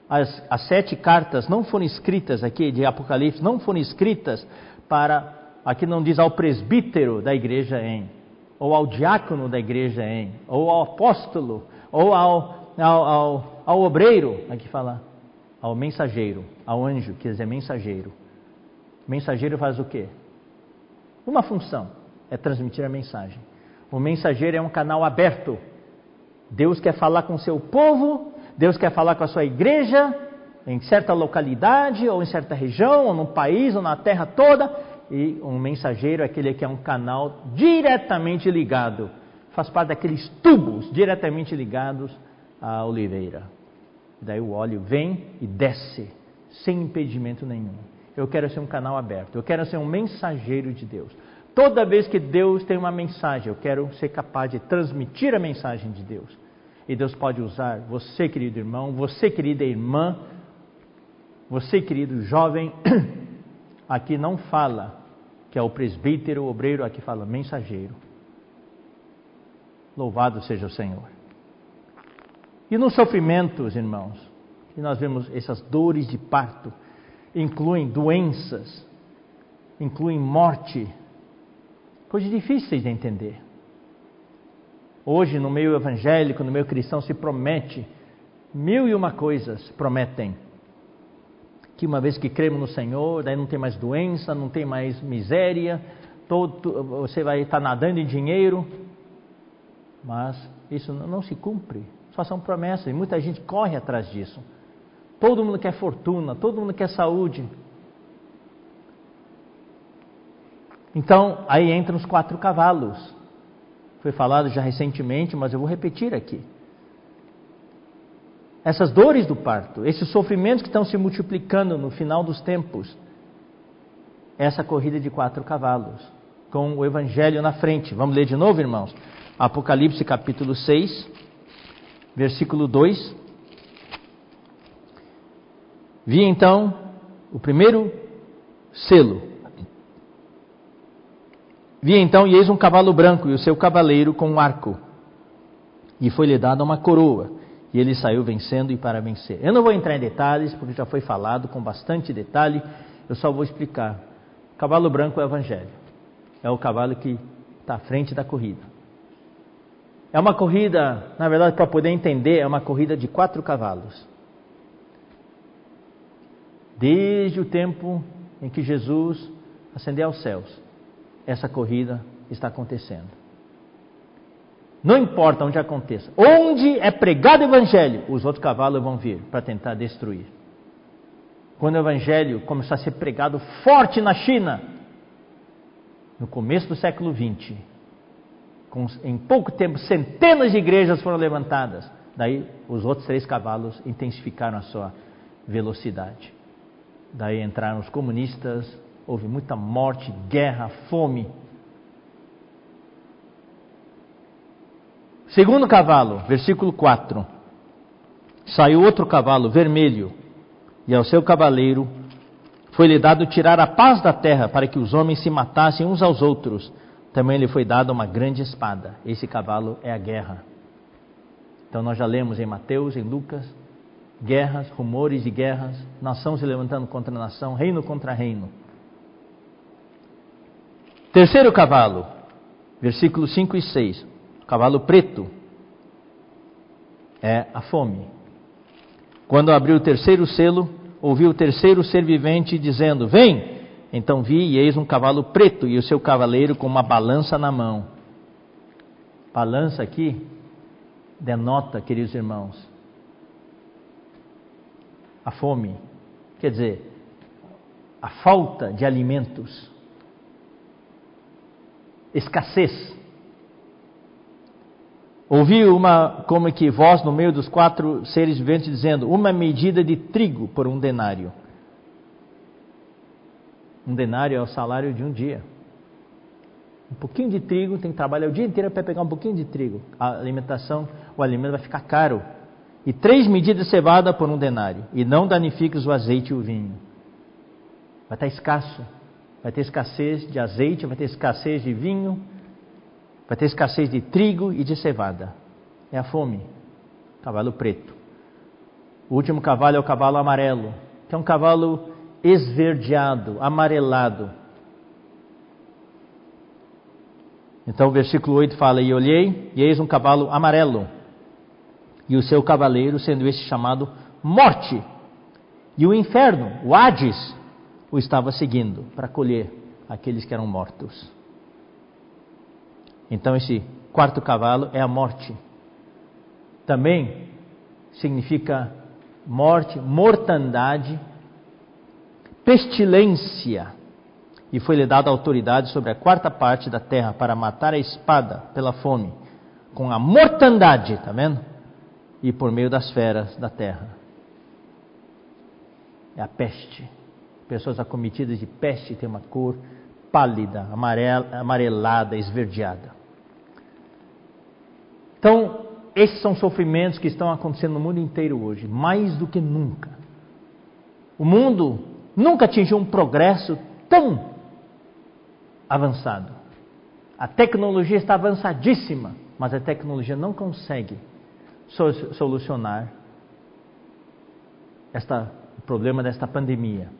As, as sete cartas não foram escritas aqui, de Apocalipse, não foram escritas para, aqui não diz ao presbítero da igreja em, ou ao diácono da igreja em, ou ao apóstolo, ou ao, ao, ao, ao obreiro, aqui fala, ao mensageiro, ao anjo, quer dizer, mensageiro mensageiro faz o quê? Uma função, é transmitir a mensagem. O mensageiro é um canal aberto. Deus quer falar com o seu povo, Deus quer falar com a sua igreja, em certa localidade, ou em certa região, ou no país, ou na terra toda. E um mensageiro é aquele que é um canal diretamente ligado, faz parte daqueles tubos diretamente ligados à oliveira. Daí o óleo vem e desce, sem impedimento nenhum. Eu quero ser um canal aberto. Eu quero ser um mensageiro de Deus. Toda vez que Deus tem uma mensagem, eu quero ser capaz de transmitir a mensagem de Deus. E Deus pode usar você, querido irmão, você, querida irmã, você, querido jovem, aqui não fala que é o presbítero, o obreiro, aqui fala mensageiro. Louvado seja o Senhor. E nos sofrimentos, irmãos, que nós vemos essas dores de parto, incluem doenças, incluem morte, coisas difíceis de entender. Hoje, no meio evangélico, no meio cristão, se promete mil e uma coisas prometem. Que uma vez que cremos no Senhor, daí não tem mais doença, não tem mais miséria, todo, você vai estar nadando em dinheiro. Mas isso não se cumpre, só são promessas e muita gente corre atrás disso. Todo mundo quer fortuna, todo mundo quer saúde. Então, aí entram os quatro cavalos. Foi falado já recentemente, mas eu vou repetir aqui. Essas dores do parto, esses sofrimentos que estão se multiplicando no final dos tempos, essa corrida de quatro cavalos, com o evangelho na frente. Vamos ler de novo, irmãos? Apocalipse capítulo 6, versículo 2. Vi então o primeiro selo. Vi então e eis um cavalo branco e o seu cavaleiro com um arco. E foi-lhe dada uma coroa. E ele saiu vencendo e para vencer. Eu não vou entrar em detalhes, porque já foi falado com bastante detalhe. Eu só vou explicar. O cavalo branco é o evangelho. É o cavalo que está à frente da corrida. É uma corrida, na verdade, para poder entender, é uma corrida de quatro cavalos. Desde o tempo em que Jesus ascendeu aos céus, essa corrida está acontecendo. Não importa onde aconteça, onde é pregado o evangelho, os outros cavalos vão vir para tentar destruir. Quando o evangelho começou a ser pregado forte na China, no começo do século XX, com, em pouco tempo centenas de igrejas foram levantadas. Daí os outros três cavalos intensificaram a sua velocidade. Daí entraram os comunistas, houve muita morte, guerra, fome. Segundo cavalo, versículo 4. Saiu outro cavalo vermelho, e ao seu cavaleiro Foi-lhe dado tirar a paz da terra para que os homens se matassem uns aos outros. Também lhe foi dada uma grande espada. Esse cavalo é a guerra. Então nós já lemos em Mateus, em Lucas, guerras, rumores de guerras, nação se levantando contra nação, reino contra reino. Terceiro cavalo, versículos 5 e 6. Cavalo preto é a fome. Quando abriu o terceiro selo, ouviu o terceiro ser vivente dizendo: Vem! Então vi e eis um cavalo preto e o seu cavaleiro com uma balança na mão. Balança aqui denota, queridos irmãos, a fome, quer dizer, a falta de alimentos, escassez. Ouvi uma, como que voz no meio dos quatro seres viventes dizendo: Uma medida de trigo por um denário. Um denário é o salário de um dia. Um pouquinho de trigo, tem que trabalhar o dia inteiro para pegar um pouquinho de trigo. A alimentação, o alimento vai ficar caro. E três medidas de cevada por um denário. E não danifiques o azeite e o vinho. Vai estar escasso. Vai ter escassez de azeite, vai ter escassez de vinho, Vai ter escassez de trigo e de cevada. É a fome. Cavalo preto. O último cavalo é o cavalo amarelo, que é um cavalo esverdeado, amarelado. Então o versículo 8 fala: E olhei, e eis um cavalo amarelo, e o seu cavaleiro, sendo este chamado Morte. E o inferno, o Hades, o estava seguindo para colher aqueles que eram mortos. Então, esse quarto cavalo é a morte. Também significa morte, mortandade, pestilência. E foi-lhe dada autoridade sobre a quarta parte da terra para matar a espada pela fome, com a mortandade, está vendo? E por meio das feras da terra. É a peste. Pessoas acometidas de peste têm uma cor pálida, amarela, amarelada, esverdeada. Então, esses são sofrimentos que estão acontecendo no mundo inteiro hoje, mais do que nunca. O mundo nunca atingiu um progresso tão avançado. A tecnologia está avançadíssima, mas a tecnologia não consegue solucionar esta, o problema desta pandemia.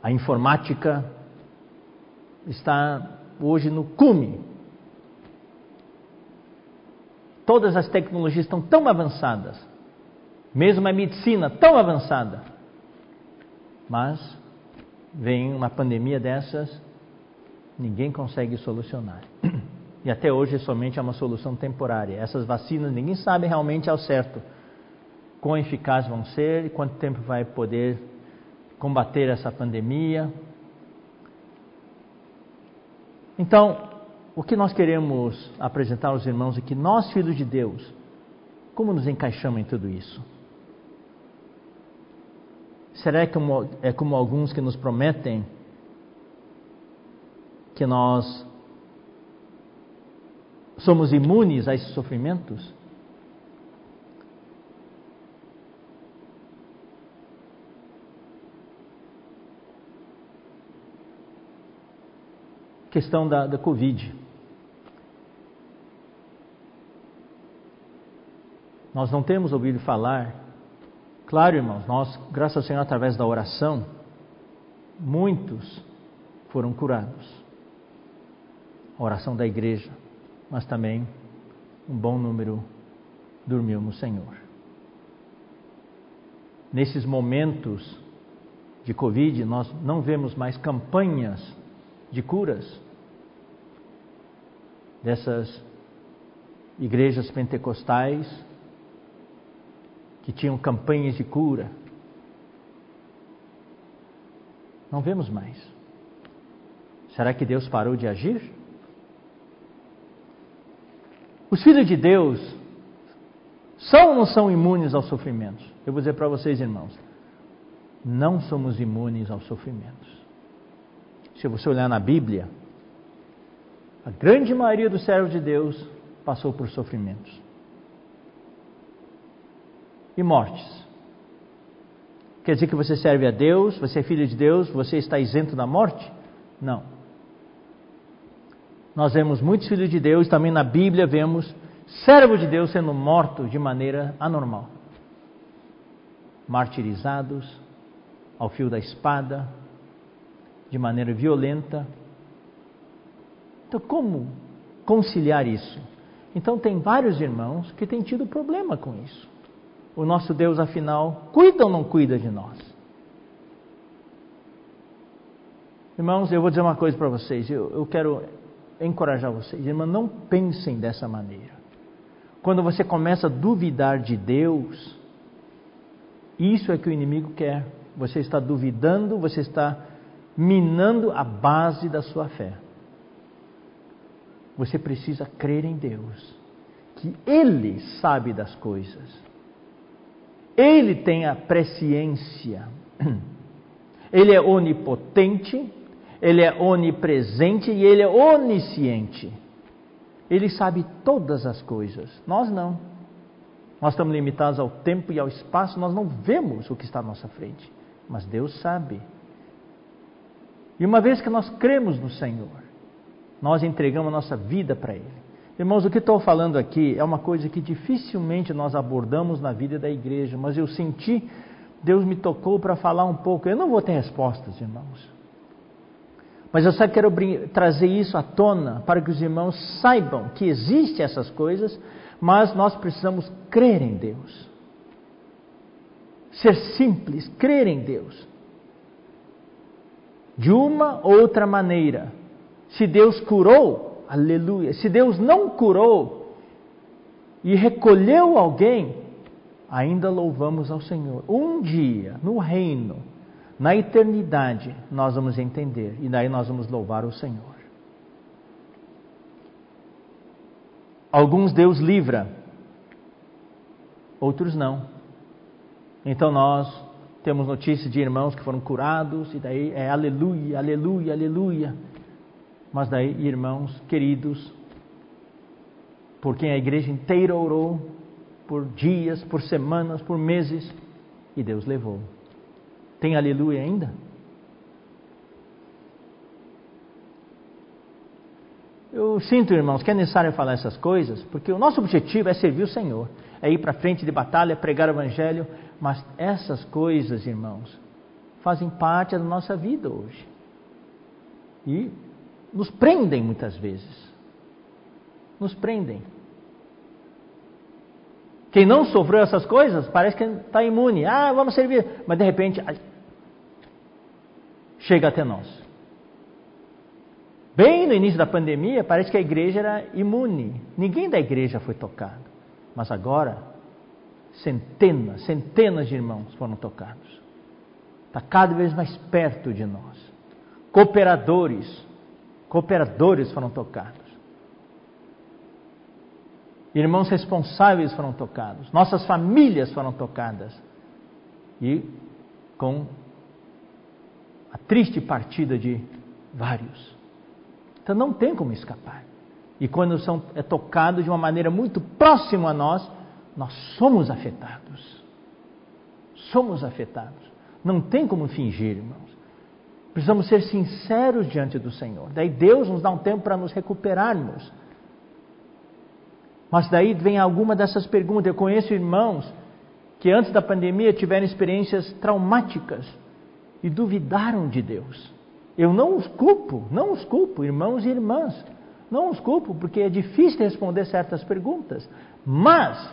A informática está hoje no cume. Todas as tecnologias estão tão avançadas, mesmo a medicina tão avançada. Mas vem uma pandemia dessas, ninguém consegue solucionar. E até hoje somente é uma solução temporária. Essas vacinas ninguém sabe realmente ao certo quão eficazes vão ser e quanto tempo vai poder combater essa pandemia. Então, o que nós queremos apresentar aos irmãos é que nós, filhos de Deus, como nos encaixamos em tudo isso? Será que é como alguns que nos prometem que nós somos imunes a esses sofrimentos? Questão da, da Covid. Nós não temos ouvido falar, claro, irmãos, nós, graças ao Senhor, através da oração, muitos foram curados. A oração da igreja, mas também um bom número dormiu no Senhor. Nesses momentos de Covid, nós não vemos mais campanhas de curas dessas igrejas pentecostais que tinham campanhas de cura. Não vemos mais. Será que Deus parou de agir? Os filhos de Deus são ou não são imunes aos sofrimentos? Eu vou dizer para vocês, irmãos, não somos imunes aos sofrimentos. Se você olhar na Bíblia, a grande maioria dos servos de Deus passou por sofrimentos e mortes. Quer dizer que você serve a Deus, você é filho de Deus, você está isento da morte? Não. Nós vemos muitos filhos de Deus, também na Bíblia vemos servos de Deus sendo mortos de maneira anormal martirizados ao fio da espada, de maneira violenta. Então, como conciliar isso? Então, tem vários irmãos que têm tido problema com isso. O nosso Deus, afinal, cuida ou não cuida de nós? Irmãos, eu vou dizer uma coisa para vocês, eu, eu quero encorajar vocês. Irmãos, não pensem dessa maneira. Quando você começa a duvidar de Deus, isso é que o inimigo quer. Você está duvidando, você está minando a base da sua fé. Você precisa crer em Deus, que Ele sabe das coisas, Ele tem a presciência, Ele é onipotente, Ele é onipresente e Ele é onisciente. Ele sabe todas as coisas, nós não. Nós estamos limitados ao tempo e ao espaço, nós não vemos o que está à nossa frente, mas Deus sabe. E uma vez que nós cremos no Senhor, nós entregamos a nossa vida para Ele. Irmãos, o que estou falando aqui é uma coisa que dificilmente nós abordamos na vida da igreja, mas eu senti, Deus me tocou para falar um pouco. Eu não vou ter respostas, irmãos. Mas eu só quero trazer isso à tona para que os irmãos saibam que existem essas coisas mas nós precisamos crer em Deus. Ser simples, crer em Deus. De uma ou outra maneira. Se Deus curou, aleluia. Se Deus não curou e recolheu alguém, ainda louvamos ao Senhor. Um dia, no reino, na eternidade, nós vamos entender e daí nós vamos louvar o Senhor. Alguns Deus livra, outros não. Então nós temos notícias de irmãos que foram curados, e daí é aleluia, aleluia, aleluia. Mas daí, irmãos queridos, por quem a igreja inteira orou, por dias, por semanas, por meses, e Deus levou. Tem aleluia ainda? Eu sinto, irmãos, que é necessário falar essas coisas, porque o nosso objetivo é servir o Senhor, é ir para frente de batalha, pregar o Evangelho, mas essas coisas, irmãos, fazem parte da nossa vida hoje. E nos prendem muitas vezes. Nos prendem. Quem não sofreu essas coisas parece que está imune. Ah, vamos servir. Mas de repente, chega até nós. Bem no início da pandemia, parece que a igreja era imune. Ninguém da igreja foi tocado. Mas agora, centenas, centenas de irmãos foram tocados. Está cada vez mais perto de nós. Cooperadores, cooperadores foram tocados. Irmãos responsáveis foram tocados. Nossas famílias foram tocadas. E com a triste partida de vários. Então não tem como escapar. E quando são, é tocado de uma maneira muito próxima a nós, nós somos afetados. Somos afetados. Não tem como fingir, irmãos. Precisamos ser sinceros diante do Senhor. Daí Deus nos dá um tempo para nos recuperarmos. Mas daí vem alguma dessas perguntas. Eu conheço irmãos que antes da pandemia tiveram experiências traumáticas e duvidaram de Deus. Eu não os culpo, não os culpo, irmãos e irmãs. Não os culpo, porque é difícil responder certas perguntas. Mas,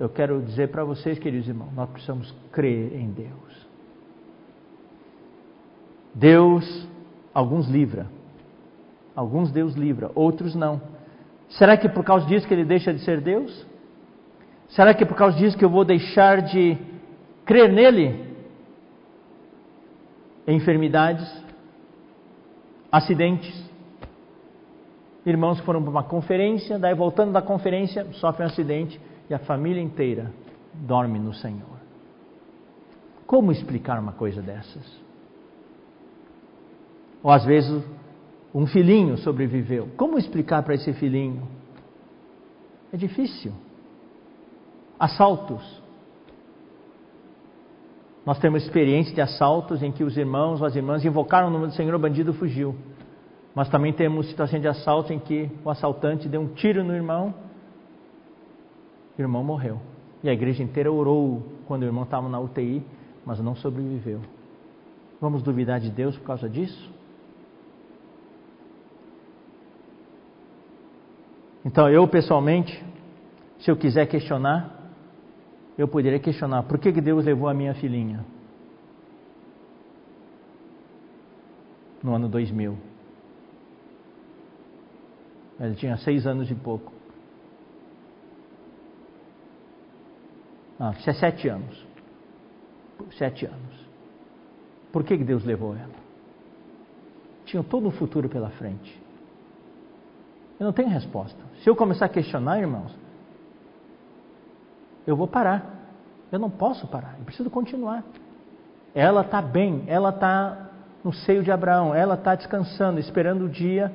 eu quero dizer para vocês, queridos irmãos, nós precisamos crer em Deus. Deus, alguns livra. Alguns Deus livra, outros não. Será que por causa disso que ele deixa de ser Deus? Será que por causa disso que eu vou deixar de crer nele? Enfermidades, acidentes. Irmãos foram para uma conferência, daí voltando da conferência, sofrem um acidente e a família inteira dorme no Senhor. Como explicar uma coisa dessas? Ou às vezes um filhinho sobreviveu. Como explicar para esse filhinho? É difícil. Assaltos. Nós temos experiências de assaltos em que os irmãos ou as irmãs invocaram o nome do Senhor, o bandido fugiu. Mas também temos situações de assalto em que o assaltante deu um tiro no irmão, o irmão morreu. E a igreja inteira orou quando o irmão estava na UTI, mas não sobreviveu. Vamos duvidar de Deus por causa disso? Então, eu pessoalmente, se eu quiser questionar, eu poderia questionar: por que, que Deus levou a minha filhinha? No ano 2000. Ela tinha seis anos e pouco. Ah, tinha sete anos. Sete anos. Por que, que Deus levou ela? Tinha todo um futuro pela frente. Eu não tenho resposta. Se eu começar a questionar, irmãos, eu vou parar. Eu não posso parar, eu preciso continuar. Ela está bem, ela está no seio de Abraão, ela está descansando, esperando o dia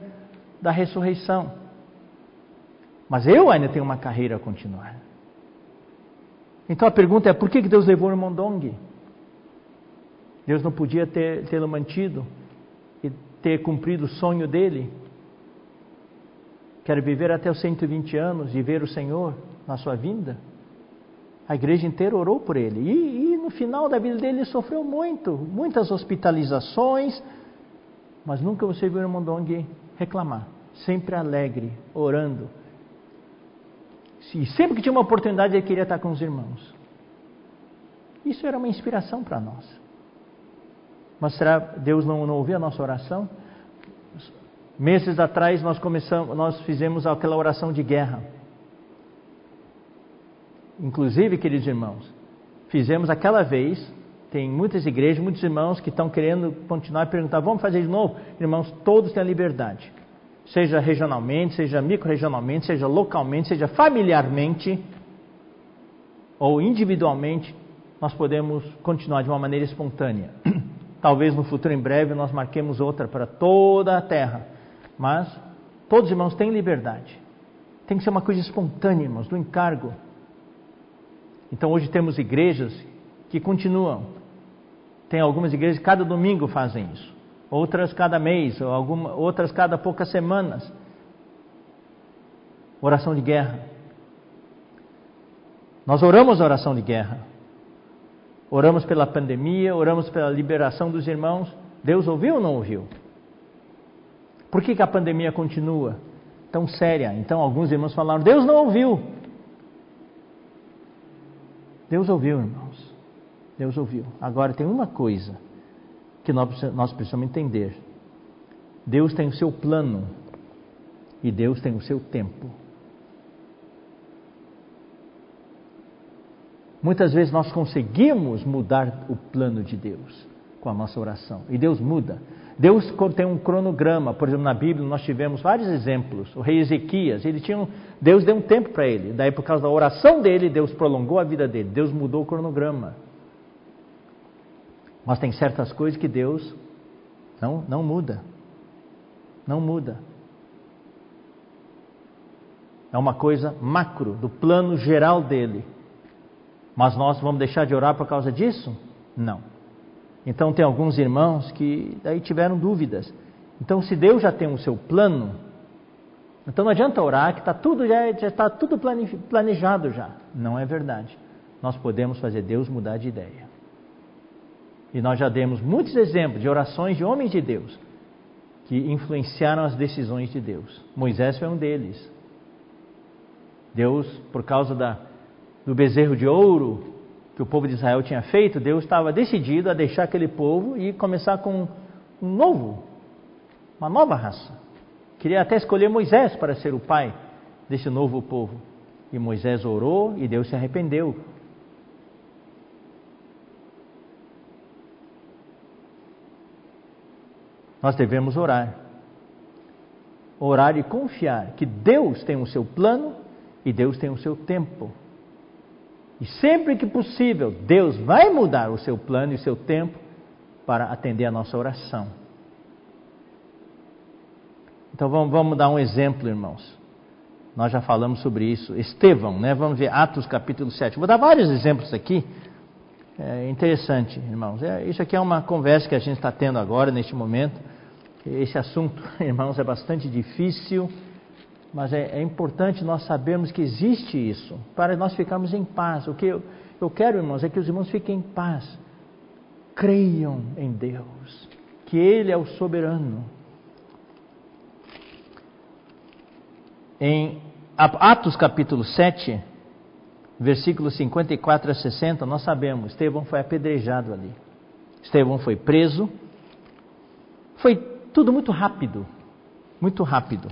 da ressurreição. Mas eu ainda tenho uma carreira a continuar. Então a pergunta é: por que Deus levou o irmão Dong? Deus não podia tê-lo mantido e ter cumprido o sonho dele? Quer viver até os 120 anos e ver o Senhor na sua vinda? A igreja inteira orou por ele. E, e, no final da vida dele ele sofreu muito, muitas hospitalizações, mas nunca você viu o irmão Dong reclamar. Sempre alegre, orando. E sempre que tinha uma oportunidade ele queria estar com os irmãos. Isso era uma inspiração para nós. Mas será Deus não, não ouviu a nossa oração? Meses atrás nós começamos, nós fizemos aquela oração de guerra. Inclusive, queridos irmãos, fizemos aquela vez, tem muitas igrejas, muitos irmãos que estão querendo continuar a perguntar, vamos fazer de novo? Irmãos, todos têm a liberdade. Seja regionalmente, seja micro-regionalmente, seja localmente, seja familiarmente ou individualmente, nós podemos continuar de uma maneira espontânea. Talvez no futuro em breve nós marquemos outra para toda a terra. Mas todos os irmãos têm liberdade. Tem que ser uma coisa espontânea, irmãos, do encargo. Então hoje temos igrejas que continuam. Tem algumas igrejas que cada domingo fazem isso, outras cada mês, ou alguma, outras cada poucas semanas. Oração de guerra. Nós oramos a oração de guerra. Oramos pela pandemia, oramos pela liberação dos irmãos. Deus ouviu ou não ouviu? Por que, que a pandemia continua tão séria? Então alguns irmãos falaram: Deus não ouviu. Deus ouviu, irmãos. Deus ouviu. Agora tem uma coisa que nós, precisamos entender: Deus tem o seu plano e Deus tem o seu tempo. Muitas vezes nós conseguimos mudar o plano de Deus com a nossa oração e Deus muda. Deus tem um cronograma, por exemplo, na Bíblia nós tivemos vários exemplos. O rei Ezequias, ele tinha um, Deus deu um tempo para ele. Daí, por causa da oração dele, Deus prolongou a vida dele. Deus mudou o cronograma. Mas tem certas coisas que Deus não, não muda. Não muda. É uma coisa macro, do plano geral dele. Mas nós vamos deixar de orar por causa disso? Não. Então tem alguns irmãos que daí tiveram dúvidas. Então se Deus já tem o seu plano, então não adianta orar que está tudo já está tudo planejado já. Não é verdade. Nós podemos fazer Deus mudar de ideia. E nós já demos muitos exemplos de orações de homens de Deus que influenciaram as decisões de Deus. Moisés foi um deles. Deus, por causa da, do bezerro de ouro, que o povo de Israel tinha feito, Deus estava decidido a deixar aquele povo e começar com um novo, uma nova raça. Queria até escolher Moisés para ser o pai desse novo povo. E Moisés orou e Deus se arrependeu. Nós devemos orar. Orar e confiar que Deus tem o seu plano e Deus tem o seu tempo. E sempre que possível, Deus vai mudar o seu plano e o seu tempo para atender a nossa oração. Então vamos, vamos dar um exemplo, irmãos. Nós já falamos sobre isso. Estevão, né? Vamos ver Atos capítulo 7. Vou dar vários exemplos aqui É interessante, irmãos. É, isso aqui é uma conversa que a gente está tendo agora, neste momento. Esse assunto, irmãos, é bastante difícil, mas é, é importante nós sabermos que existe isso, para nós ficarmos em paz. O que eu, eu quero, irmãos, é que os irmãos fiquem em paz. Creiam em Deus, que Ele é o soberano. Em Atos capítulo 7, versículos 54 a 60, nós sabemos, Estevão foi apedrejado ali. Estevão foi preso. Foi tudo muito rápido, muito rápido.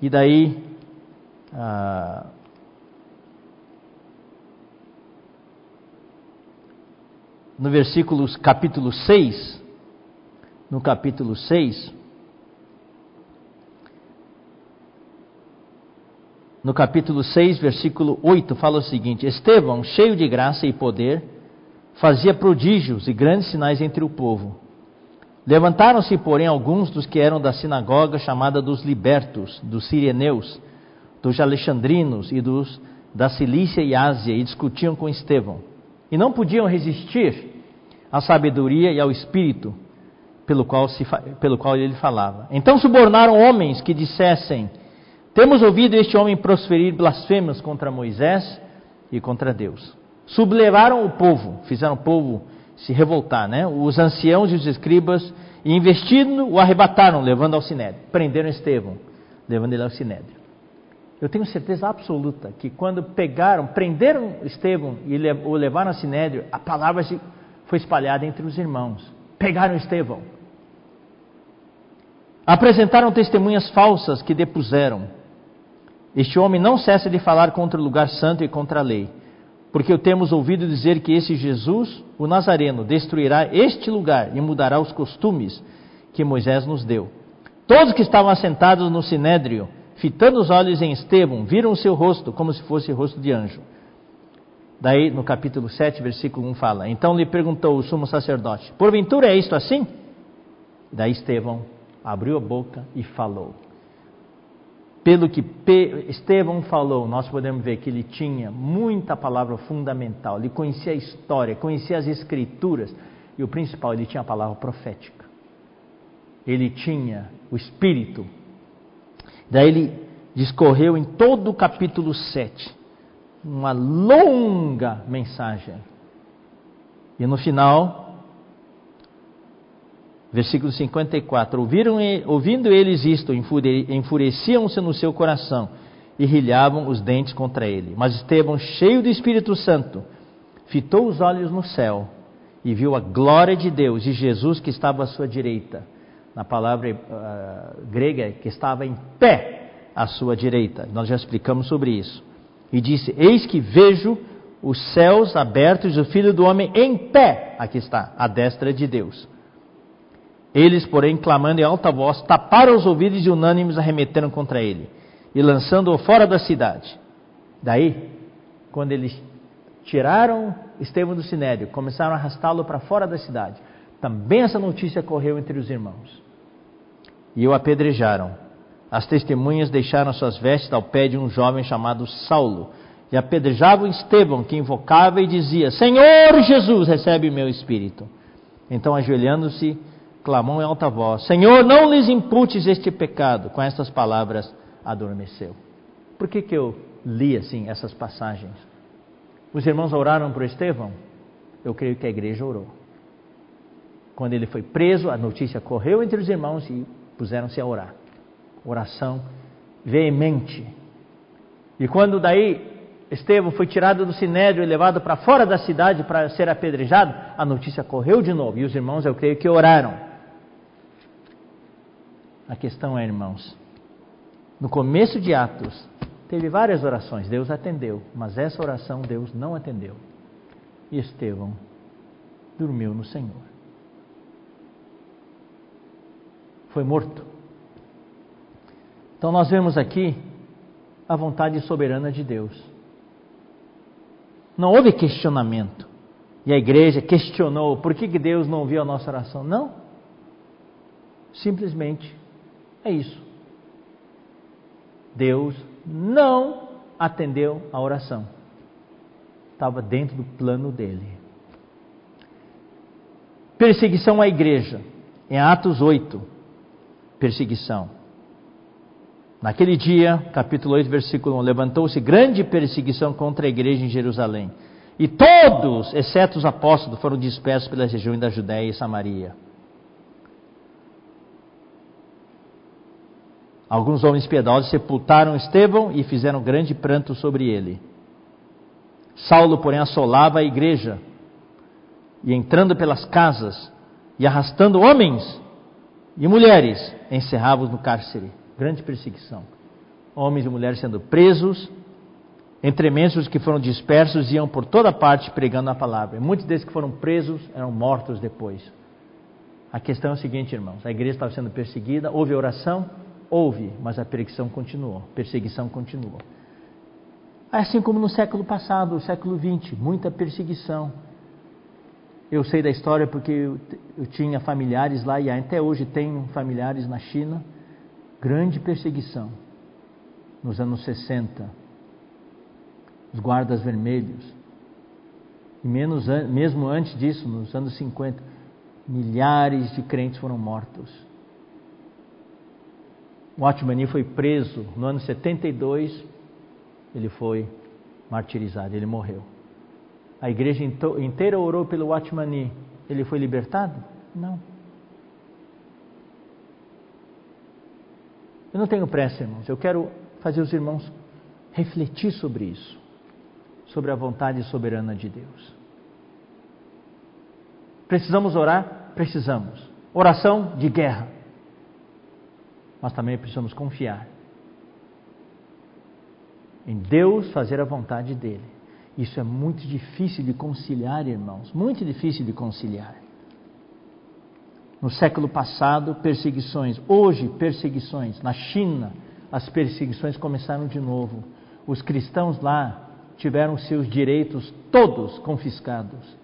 E daí, ah, no versículo capítulo 6, no capítulo 6, no capítulo 6, versículo 8, fala o seguinte: Estevão, cheio de graça e poder, fazia prodígios e grandes sinais entre o povo. Levantaram-se, porém, alguns dos que eram da sinagoga chamada dos libertos, dos sireneus, dos alexandrinos e dos da Cilícia e Ásia, e discutiam com Estevão. E não podiam resistir à sabedoria e ao espírito pelo qual, se, pelo qual ele falava. Então subornaram homens que dissessem: temos ouvido este homem prosferir blasfêmias contra Moisés e contra Deus. Sublevaram o povo, fizeram o povo se revoltar, né? Os anciãos e os escribas, investindo, o arrebataram, levando ao sinédrio. Prenderam Estevão, levando ele ao sinédrio. Eu tenho certeza absoluta que quando pegaram, prenderam Estevão e o levaram ao sinédrio, a palavra foi espalhada entre os irmãos. Pegaram Estevão. Apresentaram testemunhas falsas que depuseram este homem não cessa de falar contra o lugar santo e contra a lei, porque temos ouvido dizer que esse Jesus, o Nazareno, destruirá este lugar e mudará os costumes que Moisés nos deu. Todos que estavam assentados no sinédrio, fitando os olhos em Estevão, viram o seu rosto como se fosse rosto de anjo. Daí, no capítulo 7, versículo 1 fala: Então lhe perguntou o sumo sacerdote: Porventura é isto assim? Daí Estevão abriu a boca e falou pelo que Estevão falou, nós podemos ver que ele tinha muita palavra fundamental, ele conhecia a história, conhecia as escrituras, e o principal, ele tinha a palavra profética. Ele tinha o Espírito. Daí ele discorreu em todo o capítulo 7, uma longa mensagem. E no final, Versículo 54: Ouviram, ouvindo eles isto, enfureciam-se no seu coração e rilhavam os dentes contra ele. Mas Estevão, cheio do Espírito Santo, fitou os olhos no céu e viu a glória de Deus e Jesus que estava à sua direita. Na palavra uh, grega, que estava em pé à sua direita. Nós já explicamos sobre isso. E disse: Eis que vejo os céus abertos e o filho do homem em pé. Aqui está, à destra de Deus. Eles, porém, clamando em alta voz, taparam os ouvidos e unânimes arremeteram contra ele, e lançando-o fora da cidade. Daí, quando eles tiraram Estevão do sinédrio, começaram a arrastá-lo para fora da cidade, também essa notícia correu entre os irmãos. E o apedrejaram. As testemunhas deixaram suas vestes ao pé de um jovem chamado Saulo, e apedrejavam Estevão, que invocava e dizia: Senhor Jesus, recebe meu espírito. Então, ajoelhando-se, clamou em alta voz: Senhor, não lhes imputes este pecado. Com estas palavras, adormeceu. Por que, que eu li assim essas passagens? Os irmãos oraram por Estevão? Eu creio que a igreja orou. Quando ele foi preso, a notícia correu entre os irmãos e puseram-se a orar. Oração veemente. E quando daí Estevão foi tirado do sinédrio e levado para fora da cidade para ser apedrejado, a notícia correu de novo. E os irmãos, eu creio que oraram. A questão é, irmãos, no começo de Atos, teve várias orações, Deus atendeu, mas essa oração Deus não atendeu. E Estevão dormiu no Senhor. Foi morto. Então nós vemos aqui a vontade soberana de Deus. Não houve questionamento. E a igreja questionou por que Deus não ouviu a nossa oração. Não. Simplesmente é isso. Deus não atendeu a oração. estava dentro do plano dele. Perseguição à igreja, em Atos 8, perseguição. Naquele dia, capítulo 8, versículo 1, levantou-se grande perseguição contra a igreja em Jerusalém. E todos, exceto os apóstolos, foram dispersos pelas regiões da Judéia e Samaria. Alguns homens piedosos sepultaram Estevão e fizeram grande pranto sobre ele. Saulo, porém, assolava a igreja e entrando pelas casas e arrastando homens e mulheres, encerrava-os no cárcere. Grande perseguição. Homens e mulheres sendo presos, entremesos que foram dispersos iam por toda parte pregando a palavra. E muitos desses que foram presos eram mortos depois. A questão é o seguinte, irmãos: a igreja estava sendo perseguida, houve oração, houve, mas a perseguição continuou. Perseguição continuou. Assim como no século passado, o século XX, muita perseguição. Eu sei da história porque eu, eu tinha familiares lá e até hoje tenho familiares na China. Grande perseguição nos anos 60. Os guardas vermelhos. E menos, mesmo antes disso, nos anos 50, milhares de crentes foram mortos Watchman foi preso no ano 72, ele foi martirizado, ele morreu. A igreja inteira orou pelo Watchman ele foi libertado? Não. Eu não tenho pressa, irmãos. Eu quero fazer os irmãos refletir sobre isso, sobre a vontade soberana de Deus. Precisamos orar? Precisamos. Oração de guerra mas também precisamos confiar em Deus fazer a vontade dele. Isso é muito difícil de conciliar, irmãos, muito difícil de conciliar. No século passado, perseguições, hoje, perseguições. Na China, as perseguições começaram de novo. Os cristãos lá tiveram seus direitos todos confiscados.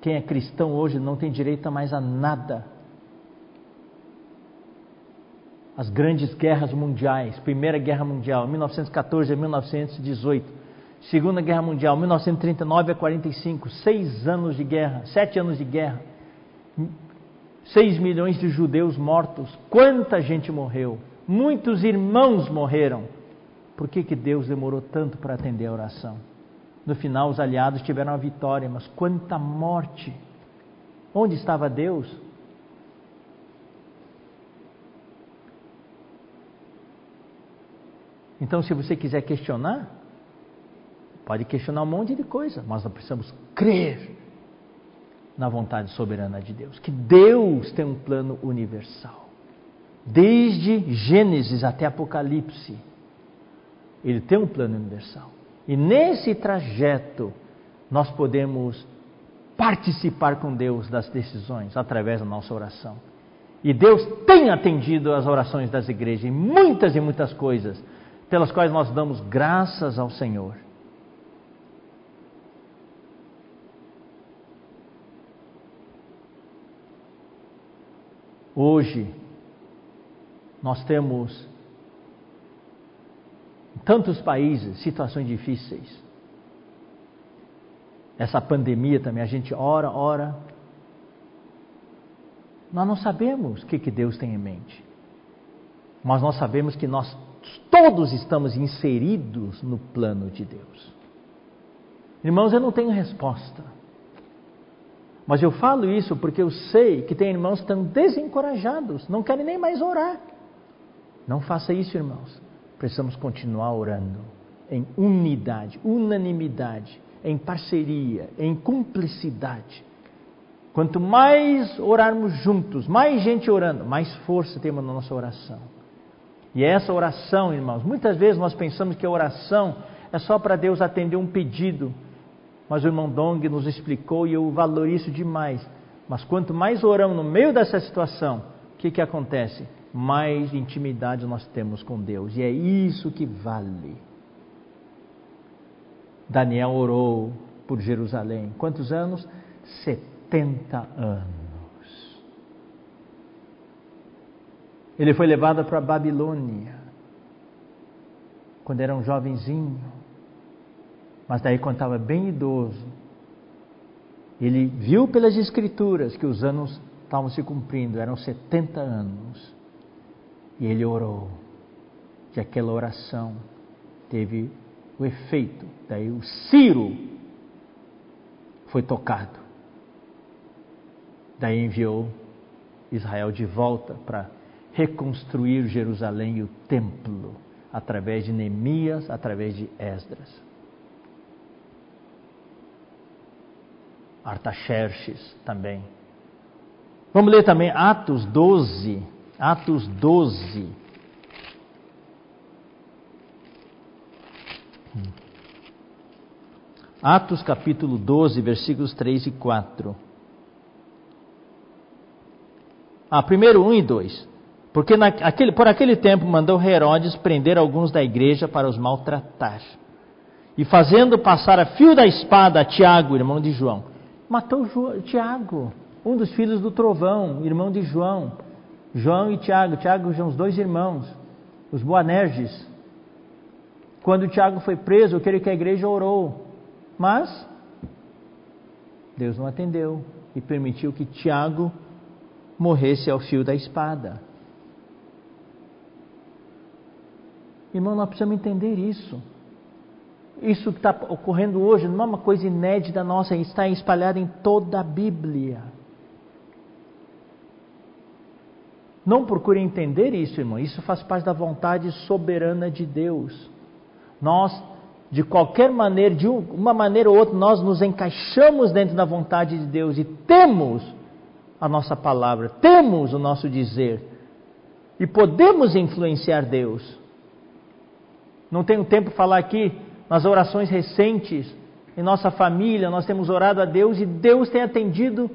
Quem é cristão hoje não tem direito mais a nada as grandes guerras mundiais, Primeira Guerra Mundial, 1914 a 1918, Segunda Guerra Mundial, 1939 a 45, seis anos de guerra, sete anos de guerra, seis milhões de judeus mortos, quanta gente morreu, muitos irmãos morreram. Por que, que Deus demorou tanto para atender a oração? No final, os aliados tiveram a vitória, mas quanta morte! Onde estava Deus? Então, se você quiser questionar, pode questionar um monte de coisa, mas nós precisamos crer na vontade soberana de Deus, que Deus tem um plano universal. Desde Gênesis até Apocalipse, ele tem um plano universal. E nesse trajeto, nós podemos participar com Deus das decisões através da nossa oração. E Deus tem atendido as orações das igrejas em muitas e muitas coisas pelas quais nós damos graças ao Senhor. Hoje, nós temos em tantos países situações difíceis. Essa pandemia também, a gente ora, ora. Nós não sabemos o que, que Deus tem em mente. Mas nós sabemos que nós todos estamos inseridos no plano de Deus. Irmãos, eu não tenho resposta. Mas eu falo isso porque eu sei que tem irmãos que estão desencorajados, não querem nem mais orar. Não faça isso, irmãos. Precisamos continuar orando em unidade, unanimidade, em parceria, em cumplicidade. Quanto mais orarmos juntos, mais gente orando, mais força temos na nossa oração. E é essa oração, irmãos, muitas vezes nós pensamos que a oração é só para Deus atender um pedido, mas o irmão Dong nos explicou e eu valorizo demais. Mas quanto mais oramos no meio dessa situação, o que, que acontece? Mais intimidade nós temos com Deus, e é isso que vale. Daniel orou por Jerusalém. Quantos anos? 70 anos. Ele foi levado para Babilônia, quando era um jovenzinho. Mas daí, quando estava bem idoso, ele viu pelas Escrituras que os anos estavam se cumprindo, eram 70 anos. E ele orou. E aquela oração teve o efeito. Daí o Ciro foi tocado. Daí enviou Israel de volta para reconstruir Jerusalém e o templo, através de Neemias, através de Esdras. Artaxerxes também. Vamos ler também Atos 12. Atos 12. Atos capítulo 12, versículos 3 e 4. Ah, primeiro 1 e 2. Porque naquele, por aquele tempo mandou Herodes prender alguns da igreja para os maltratar. E fazendo passar a fio da espada a Tiago, irmão de João, matou Tiago, um dos filhos do trovão, irmão de João. João e Tiago, Tiago são os dois irmãos, os Boanerges. Quando Tiago foi preso, eu que a igreja orou, mas Deus não atendeu e permitiu que Tiago morresse ao fio da espada. Irmão, nós precisamos entender isso. Isso que está ocorrendo hoje não é uma coisa inédita nossa, está espalhado em toda a Bíblia. Não procure entender isso, irmão. Isso faz parte da vontade soberana de Deus. Nós, de qualquer maneira, de uma maneira ou outra, nós nos encaixamos dentro da vontade de Deus e temos a nossa palavra, temos o nosso dizer e podemos influenciar Deus. Não tenho tempo para falar aqui nas orações recentes em nossa família, nós temos orado a Deus e Deus tem atendido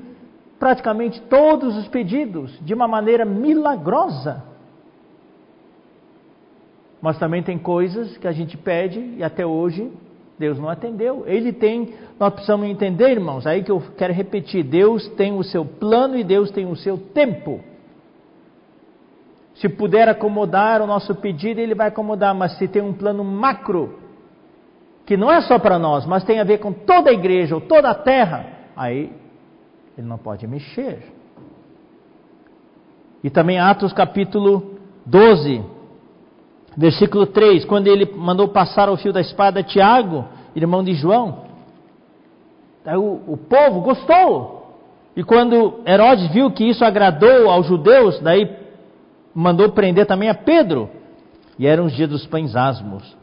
praticamente todos os pedidos de uma maneira milagrosa. Mas também tem coisas que a gente pede e até hoje Deus não atendeu. Ele tem, nós precisamos entender, irmãos, aí que eu quero repetir: Deus tem o seu plano e Deus tem o seu tempo. Se puder acomodar o nosso pedido, Ele vai acomodar, mas se tem um plano macro, que não é só para nós, mas tem a ver com toda a igreja ou toda a terra, aí Ele não pode mexer. E também Atos capítulo 12, Versículo 3: quando ele mandou passar o fio da espada Tiago, irmão de João, o, o povo gostou. E quando Herodes viu que isso agradou aos judeus, daí mandou prender também a Pedro. E eram os dias dos pães asmos.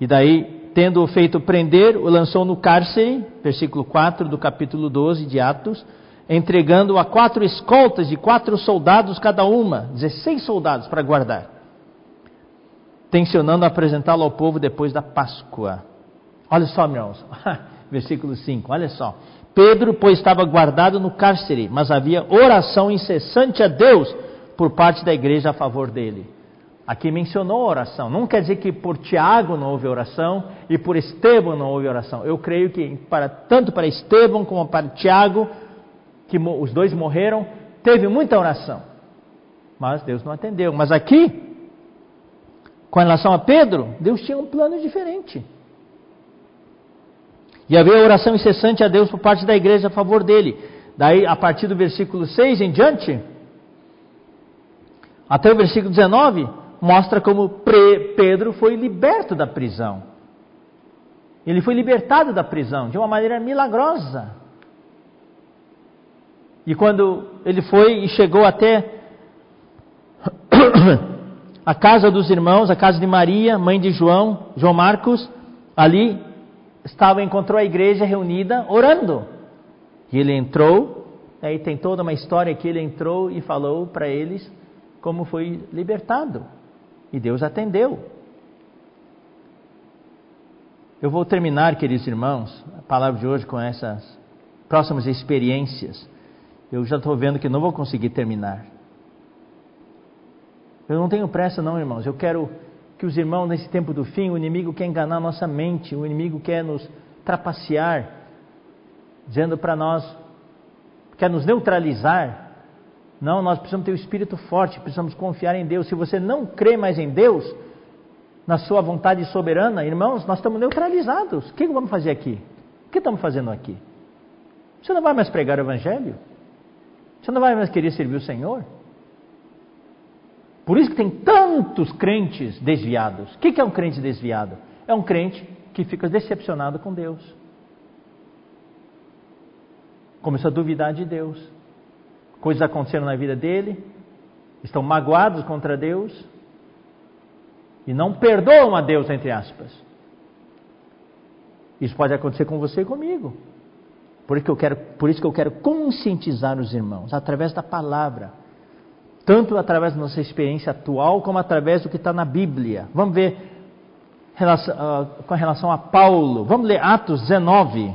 E daí, tendo-o feito prender, o lançou no cárcere, versículo 4 do capítulo 12 de Atos, entregando a quatro escoltas de quatro soldados cada uma, 16 soldados para guardar, tensionando apresentá-lo ao povo depois da Páscoa. Olha só, meus versículo 5, olha só. Pedro, pois, estava guardado no cárcere, mas havia oração incessante a Deus por parte da igreja a favor dele. Aqui mencionou oração. Não quer dizer que por Tiago não houve oração e por Estevão não houve oração. Eu creio que para, tanto para Estevão como para Tiago que os dois morreram, teve muita oração. Mas Deus não atendeu. Mas aqui, com relação a Pedro, Deus tinha um plano diferente. E havia oração incessante a Deus por parte da igreja a favor dele. Daí, a partir do versículo 6 em diante, até o versículo 19, mostra como Pedro foi liberto da prisão. Ele foi libertado da prisão de uma maneira milagrosa. E quando ele foi e chegou até a casa dos irmãos, a casa de Maria, mãe de João, João Marcos, ali estava encontrou a igreja reunida orando. E ele entrou, aí tem toda uma história que ele entrou e falou para eles como foi libertado. E Deus atendeu. Eu vou terminar, queridos irmãos, a palavra de hoje com essas próximas experiências eu já estou vendo que não vou conseguir terminar. Eu não tenho pressa, não, irmãos. Eu quero que os irmãos, nesse tempo do fim, o inimigo quer enganar nossa mente, o inimigo quer nos trapacear, dizendo para nós, quer nos neutralizar. Não, nós precisamos ter o um espírito forte, precisamos confiar em Deus. Se você não crê mais em Deus, na sua vontade soberana, irmãos, nós estamos neutralizados. O que vamos fazer aqui? O que estamos fazendo aqui? Você não vai mais pregar o Evangelho? Você não vai mais querer servir o Senhor? Por isso que tem tantos crentes desviados. O que é um crente desviado? É um crente que fica decepcionado com Deus. Começou a duvidar de Deus. Coisas aconteceram na vida dele, estão magoados contra Deus e não perdoam a Deus, entre aspas. Isso pode acontecer com você e comigo. Por isso que eu quero, por isso que eu quero conscientizar os irmãos, através da palavra. Tanto através da nossa experiência atual, como através do que está na Bíblia. Vamos ver uh, com relação a Paulo. Vamos ler Atos 19.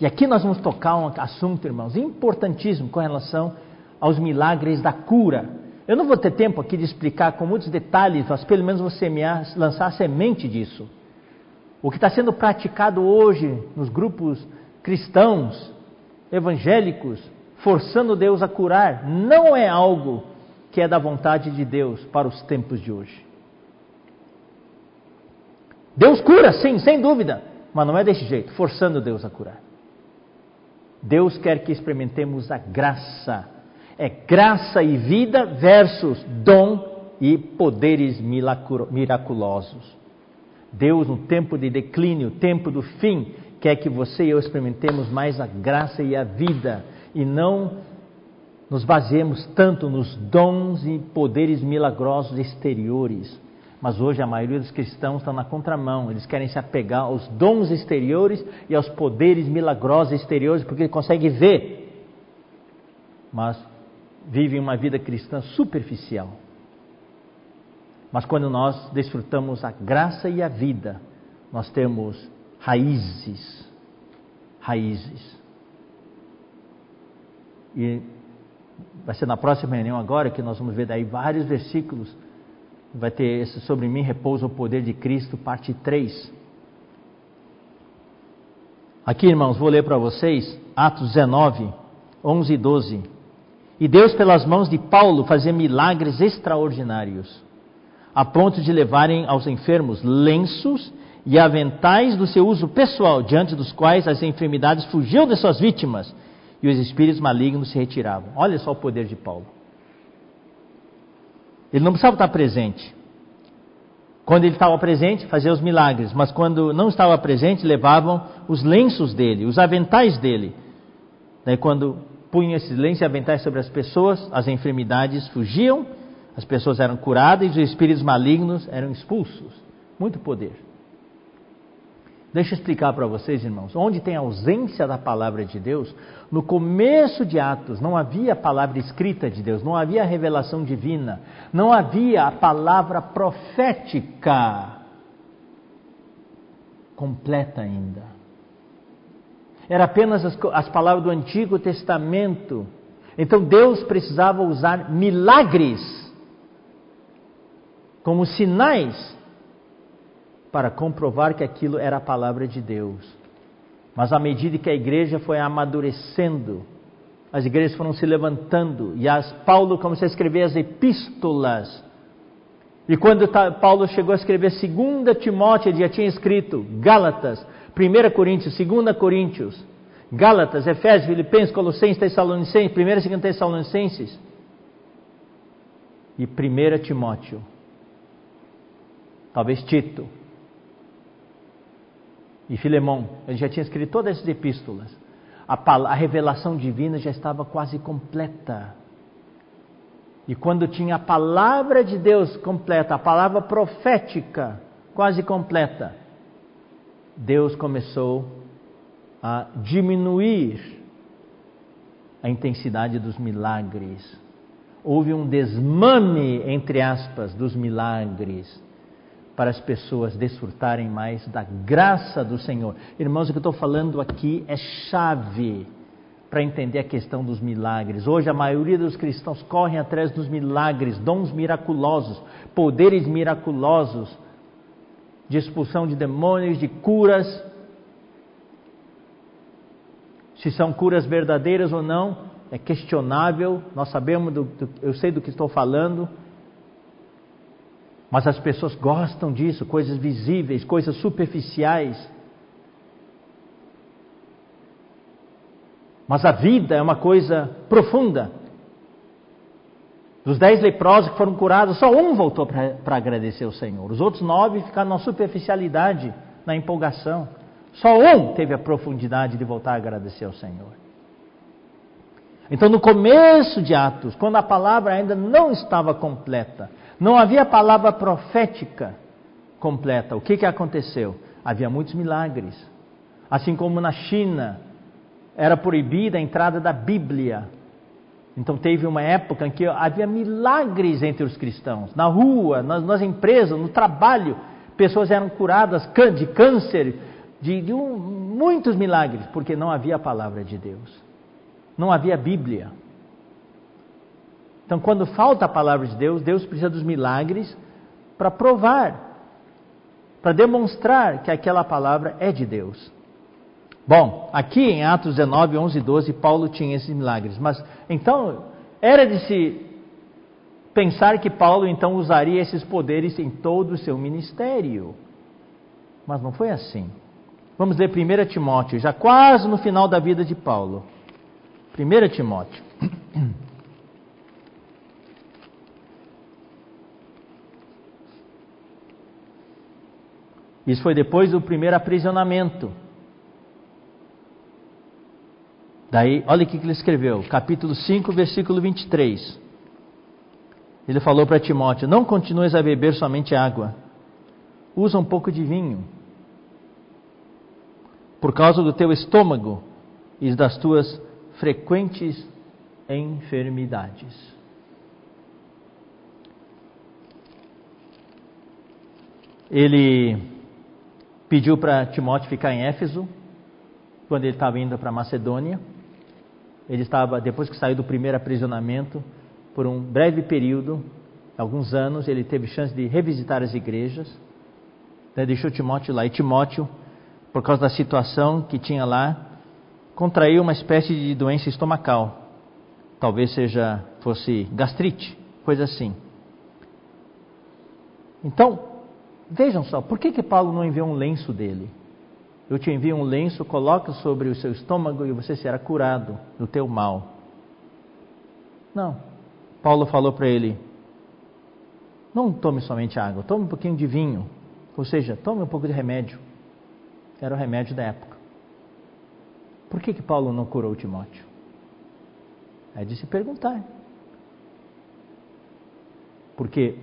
E aqui nós vamos tocar um assunto, irmãos, importantíssimo com relação aos milagres da cura. Eu não vou ter tempo aqui de explicar com muitos detalhes, mas pelo menos vou semear, lançar a semente disso. O que está sendo praticado hoje nos grupos cristãos, evangélicos, forçando Deus a curar, não é algo que é da vontade de Deus para os tempos de hoje. Deus cura, sim, sem dúvida, mas não é desse jeito, forçando Deus a curar. Deus quer que experimentemos a graça. É graça e vida versus dom e poderes miraculosos. Deus, no tempo de declínio, tempo do fim, quer que você e eu experimentemos mais a graça e a vida e não nos baseemos tanto nos dons e poderes milagrosos exteriores. Mas hoje a maioria dos cristãos está na contramão, eles querem se apegar aos dons exteriores e aos poderes milagrosos exteriores porque conseguem ver, mas vivem uma vida cristã superficial. Mas quando nós desfrutamos a graça e a vida, nós temos raízes, raízes. E vai ser na próxima reunião agora que nós vamos ver daí vários versículos. Vai ter esse sobre mim repousa o poder de Cristo, parte 3. Aqui, irmãos, vou ler para vocês Atos 19, 11 e 12. E Deus, pelas mãos de Paulo, fazia milagres extraordinários a ponto de levarem aos enfermos lenços e aventais do seu uso pessoal, diante dos quais as enfermidades fugiam de suas vítimas e os espíritos malignos se retiravam. Olha só o poder de Paulo. Ele não precisava estar presente. Quando ele estava presente, fazia os milagres, mas quando não estava presente, levavam os lenços dele, os aventais dele. Daí, quando punham esses lenços e aventais sobre as pessoas, as enfermidades fugiam as pessoas eram curadas e os espíritos malignos eram expulsos. Muito poder. Deixa eu explicar para vocês, irmãos. Onde tem ausência da palavra de Deus, no começo de Atos não havia a palavra escrita de Deus, não havia a revelação divina, não havia a palavra profética completa ainda. Era apenas as, as palavras do Antigo Testamento. Então Deus precisava usar milagres como sinais para comprovar que aquilo era a palavra de Deus. Mas à medida que a igreja foi amadurecendo, as igrejas foram se levantando e as, Paulo começou a escrever as epístolas. E quando Paulo chegou a escrever 2 Timóteo, ele já tinha escrito Gálatas, 1 Coríntios, 2 Coríntios, Gálatas, Efésios, Filipenses, Colossenses, Tessalonicenses, 1 e 2 Tessalonicenses e 1 Timóteo talvez Tito e Filemão. Ele já tinha escrito todas essas epístolas. A, a revelação divina já estava quase completa. E quando tinha a palavra de Deus completa, a palavra profética quase completa, Deus começou a diminuir a intensidade dos milagres. Houve um desmame, entre aspas, dos milagres para as pessoas desfrutarem mais da graça do Senhor. Irmãos, o que eu estou falando aqui é chave para entender a questão dos milagres. Hoje a maioria dos cristãos correm atrás dos milagres, dons miraculosos, poderes miraculosos, de expulsão de demônios, de curas. Se são curas verdadeiras ou não, é questionável. Nós sabemos, do, do, eu sei do que estou falando Mas as pessoas gostam disso, coisas visíveis, coisas superficiais. Mas a vida é uma coisa profunda. Dos dez leprosos que foram curados, só um voltou para agradecer o Senhor. Os outros nove ficaram na superficialidade, na empolgação. Só um teve a profundidade de voltar a agradecer ao Senhor. Então, no começo de Atos, quando a palavra ainda não estava completa, não havia palavra profética completa, o que, que aconteceu? Havia muitos milagres. Assim como na China era proibida a entrada da Bíblia. Então teve uma época em que havia milagres entre os cristãos. Na rua, nas, nas empresas, no trabalho, pessoas eram curadas de câncer, de, de um, muitos milagres, porque não havia a palavra de Deus. Não havia Bíblia. Então, quando falta a palavra de Deus, Deus precisa dos milagres para provar, para demonstrar que aquela palavra é de Deus. Bom, aqui em Atos 19, 11 e 12, Paulo tinha esses milagres. Mas então, era de se pensar que Paulo então usaria esses poderes em todo o seu ministério. Mas não foi assim. Vamos ler 1 Timóteo, já quase no final da vida de Paulo. 1 Timóteo. Isso foi depois do primeiro aprisionamento. Daí, olha o que ele escreveu, capítulo 5, versículo 23. Ele falou para Timóteo: Não continues a beber somente água, usa um pouco de vinho, por causa do teu estômago e das tuas frequentes enfermidades. Ele pediu para Timóteo ficar em Éfeso, quando ele estava indo para Macedônia. Ele estava, depois que saiu do primeiro aprisionamento, por um breve período, alguns anos, ele teve chance de revisitar as igrejas. Né, deixou Timóteo lá. E Timóteo, por causa da situação que tinha lá, contraiu uma espécie de doença estomacal. Talvez seja fosse gastrite, coisa assim. Então, vejam só, por que, que Paulo não enviou um lenço dele? Eu te envio um lenço, coloca sobre o seu estômago e você será curado do teu mal. Não. Paulo falou para ele: não tome somente água, tome um pouquinho de vinho. Ou seja, tome um pouco de remédio. Era o remédio da época. Por que, que Paulo não curou Timóteo? É de se perguntar. Porque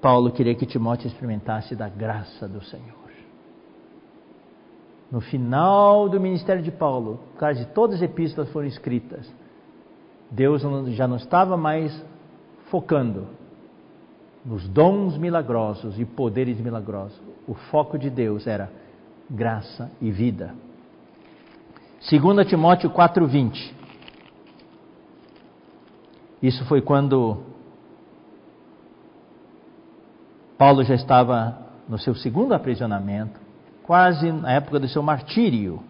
Paulo queria que Timóteo experimentasse da graça do Senhor. No final do ministério de Paulo, quase todas as epístolas foram escritas. Deus já não estava mais focando nos dons milagrosos e poderes milagrosos. O foco de Deus era graça e vida. 2 Timóteo 4,20. Isso foi quando Paulo já estava no seu segundo aprisionamento, quase na época do seu martírio.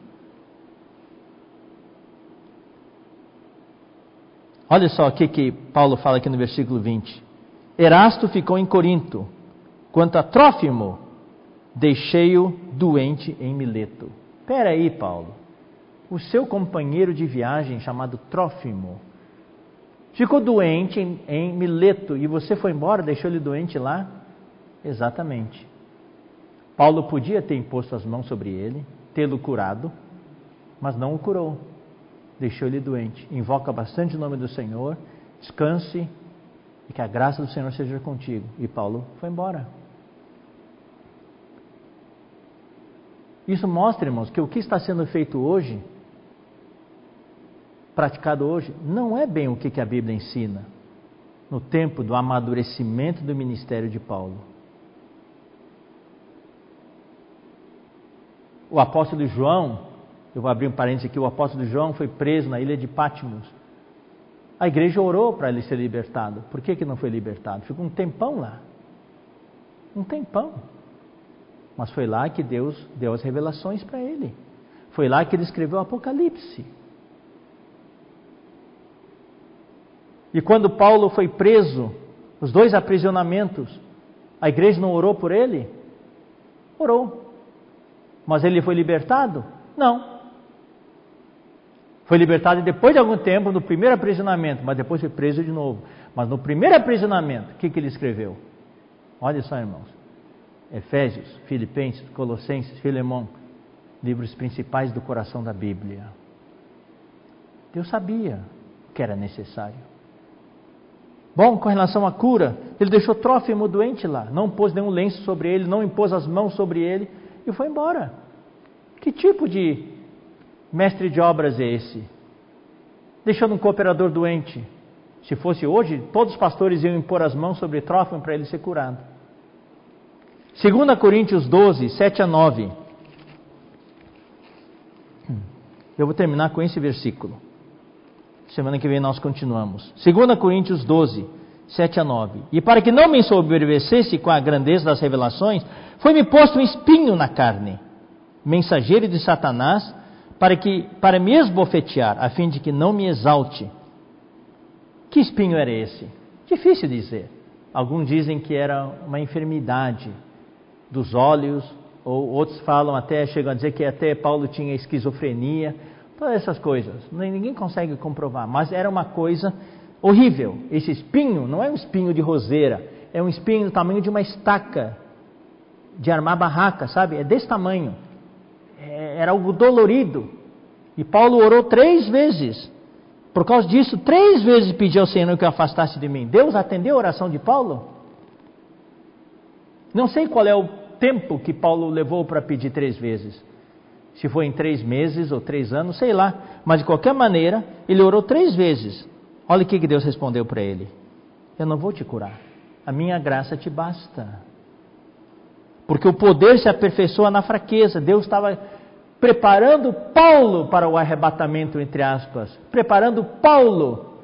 Olha só o que, que Paulo fala aqui no versículo 20. Erasto ficou em Corinto, quanto a Trófimo, deixei-o doente em Mileto. Espera aí, Paulo o seu companheiro de viagem chamado Trófimo ficou doente em, em Mileto e você foi embora, deixou ele doente lá? Exatamente. Paulo podia ter imposto as mãos sobre ele, tê-lo curado, mas não o curou. Deixou ele doente. Invoca bastante o nome do Senhor, descanse e que a graça do Senhor seja contigo. E Paulo foi embora. Isso mostra, irmãos, que o que está sendo feito hoje praticado hoje não é bem o que a Bíblia ensina no tempo do amadurecimento do ministério de Paulo. O apóstolo João, eu vou abrir um parênteses aqui, o apóstolo João foi preso na ilha de Patmos. A igreja orou para ele ser libertado. Por que, que não foi libertado? Ficou um tempão lá. Um tempão. Mas foi lá que Deus deu as revelações para ele. Foi lá que ele escreveu o Apocalipse. E quando Paulo foi preso Os dois aprisionamentos. A igreja não orou por ele? Orou. Mas ele foi libertado? Não. Foi libertado depois de algum tempo, no primeiro aprisionamento, mas depois foi preso de novo. Mas no primeiro aprisionamento, o que, que ele escreveu? Olha só, irmãos. Efésios, Filipenses, Colossenses, Filemão, livros principais do coração da Bíblia. Deus sabia que era necessário. Bom, com relação à cura, ele deixou Trófimo doente lá, não pôs nenhum lenço sobre ele, não impôs as mãos sobre ele e foi embora. Que tipo de mestre de obras é esse? Deixando um cooperador doente. Se fosse hoje, todos os pastores iam impor as mãos sobre Trófimo para ele ser curado. 2 Coríntios 12, 7 a 9. Eu vou terminar com esse versículo. Semana que vem nós continuamos. 2 Coríntios 12, 7 a 9. E para que não me sobrevivesse com a grandeza das revelações, foi-me posto um espinho na carne, mensageiro de Satanás, para que para me esbofetear, a fim de que não me exalte. Que espinho era esse? Difícil dizer. Alguns dizem que era uma enfermidade dos olhos, ou outros falam até, chegam a dizer que até Paulo tinha esquizofrenia, todas essas coisas. Ninguém consegue comprovar, mas era uma coisa horrível. Esse espinho não é um espinho de roseira, é um espinho do tamanho de uma estaca de armar barraca, sabe? É desse tamanho. É, era algo dolorido. E Paulo orou três vezes. Por causa disso, três vezes pediu ao Senhor que o afastasse de mim. Deus atendeu a oração de Paulo? Não sei qual é o tempo que Paulo levou para pedir três vezes. Se foi em três meses ou três anos, sei lá. Mas de qualquer maneira, ele orou três vezes. Olha o que Deus respondeu para ele: Eu não vou te curar. A minha graça te basta. Porque o poder se aperfeiçoa na fraqueza. Deus estava preparando Paulo para o arrebatamento, entre aspas. Preparando Paulo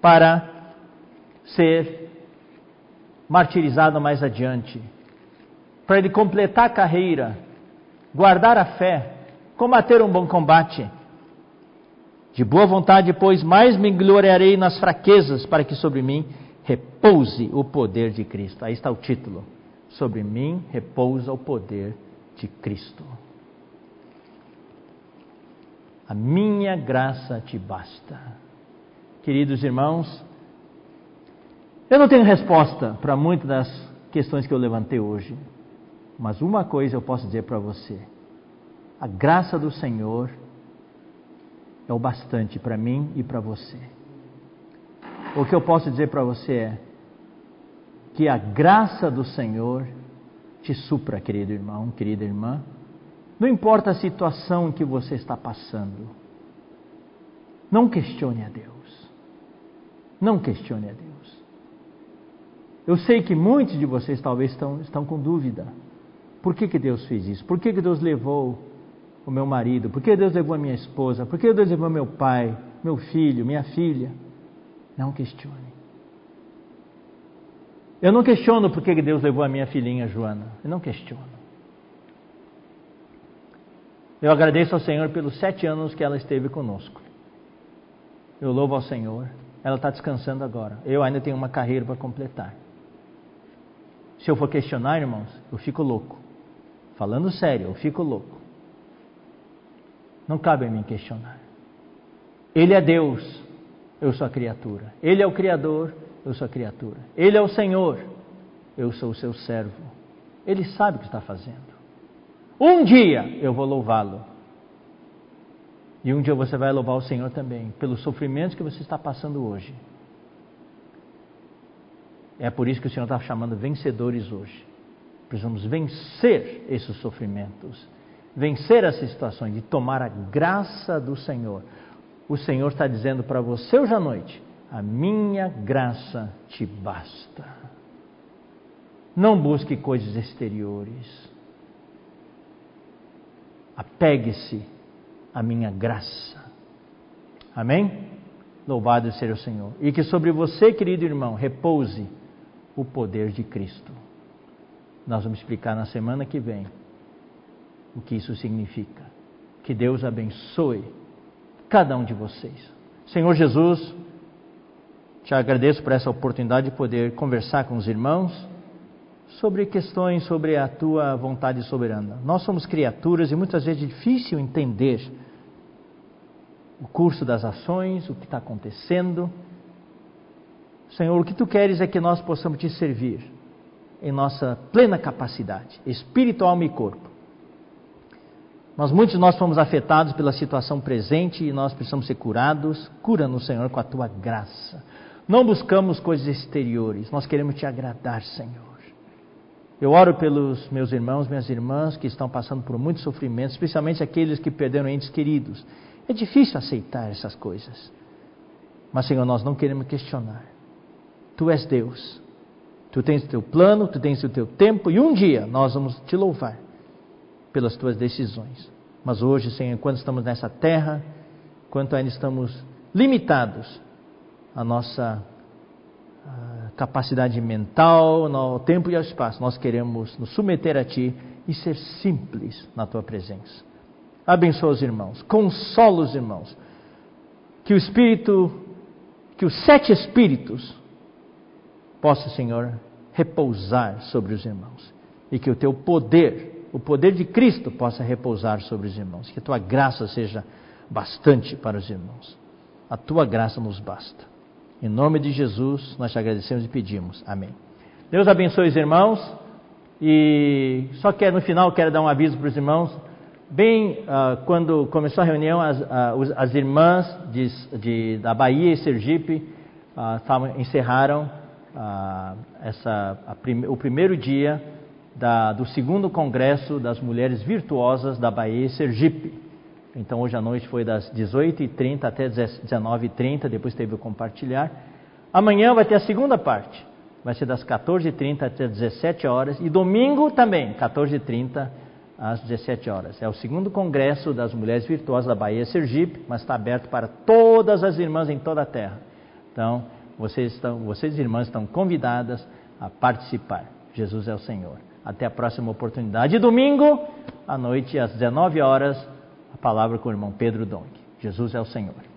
para ser martirizado mais adiante para ele completar a carreira, guardar a fé, combater um bom combate. De boa vontade, pois, mais me gloriarei nas fraquezas, para que sobre mim repouse o poder de Cristo. Aí está o título. Sobre mim repousa o poder de Cristo. A minha graça te basta. Queridos irmãos, eu não tenho resposta para muitas das questões que eu levantei hoje. Mas uma coisa eu posso dizer para você: a graça do Senhor é o bastante para mim e para você. O que eu posso dizer para você é que a graça do Senhor te supra, querido irmão, querida irmã. Não importa a situação que você está passando. Não questione a Deus. Não questione a Deus. Eu sei que muitos de vocês talvez estão, estão com dúvida. Por que, que Deus fez isso? Por que, que Deus levou o meu marido? Por que Deus levou a minha esposa? Por que Deus levou meu pai, meu filho, minha filha? Não questione. Eu não questiono por que Deus levou a minha filhinha Joana. Eu não questiono. Eu agradeço ao Senhor pelos sete anos que ela esteve conosco. Eu louvo ao Senhor. Ela está descansando agora. Eu ainda tenho uma carreira para completar. Se eu for questionar, irmãos, eu fico louco. Falando sério, eu fico louco. Não cabe a mim questionar. Ele é Deus, eu sou a criatura. Ele é o Criador, eu sou a criatura. Ele é o Senhor, eu sou o seu servo. Ele sabe o que está fazendo. Um dia eu vou louvá-lo. E um dia você vai louvar o Senhor também, pelos sofrimentos que você está passando hoje. É por isso que o Senhor está chamando vencedores hoje. Precisamos vencer esses sofrimentos, vencer essas situações, de tomar a graça do Senhor. O Senhor está dizendo para você hoje à noite: a minha graça te basta. Não busque coisas exteriores. Apegue-se à minha graça. Amém? Louvado seja o Senhor. E que sobre você, querido irmão, repouse o poder de Cristo. Nós vamos explicar na semana que vem o que isso significa. Que Deus abençoe cada um de vocês. Senhor Jesus, Te agradeço por essa oportunidade de poder conversar com os irmãos sobre questões sobre a tua vontade soberana. Nós somos criaturas e muitas vezes é difícil entender o curso das ações, o que está acontecendo. Senhor, o que tu queres é que nós possamos te servir em nossa plena capacidade, espírito, alma e corpo. Nós, muitos de nós fomos afetados pela situação presente e nós precisamos ser curados. Cura-nos, Senhor, com a tua graça. Não buscamos coisas exteriores, nós queremos te agradar, Senhor. Eu oro pelos meus irmãos, minhas irmãs que estão passando por muito sofrimento, especialmente aqueles que perderam entes queridos. É difícil aceitar essas coisas. Mas, Senhor, nós não queremos questionar. Tu és Deus. Tu tens o teu plano, tu tens o teu tempo, e um dia nós vamos te louvar pelas tuas decisões. Mas hoje, Senhor, enquanto estamos nessa terra, enquanto ainda estamos limitados à nossa capacidade mental, no tempo e ao espaço, nós queremos nos submeter a Ti e ser simples na Tua presença. Abençoa os irmãos, consola os irmãos, que o Espírito, que os sete Espíritos possa, Senhor, repousar sobre os irmãos e que o Teu poder, o poder de Cristo, possa repousar sobre os irmãos, que a Tua graça seja bastante para os irmãos. A Tua graça nos basta. Em nome de Jesus, nós te agradecemos e pedimos. Amém. Deus abençoe os irmãos. E só quero, no final, quero dar um aviso para os irmãos. Bem, uh, quando começou a reunião, as, uh, as irmãs de, de, da Bahia e Sergipe uh, tavam, encerraram essa, o primeiro dia da, do segundo congresso das mulheres virtuosas da Bahia e Sergipe. Então hoje à noite foi das 18h30 até 19h30, depois teve o compartilhar. Amanhã vai ter a segunda parte, vai ser das 14h30 até 17 horas e domingo também, 14h30 às 17 horas. É o segundo congresso das mulheres virtuosas da Bahia Sergipe, mas está aberto para todas as irmãs em toda a terra. Então, vocês, estão, vocês irmãs estão convidadas a participar. Jesus é o Senhor. Até a próxima oportunidade. E domingo, à noite, às 19 horas, palavra com o irmão Pedro Dong. Jesus é o Senhor.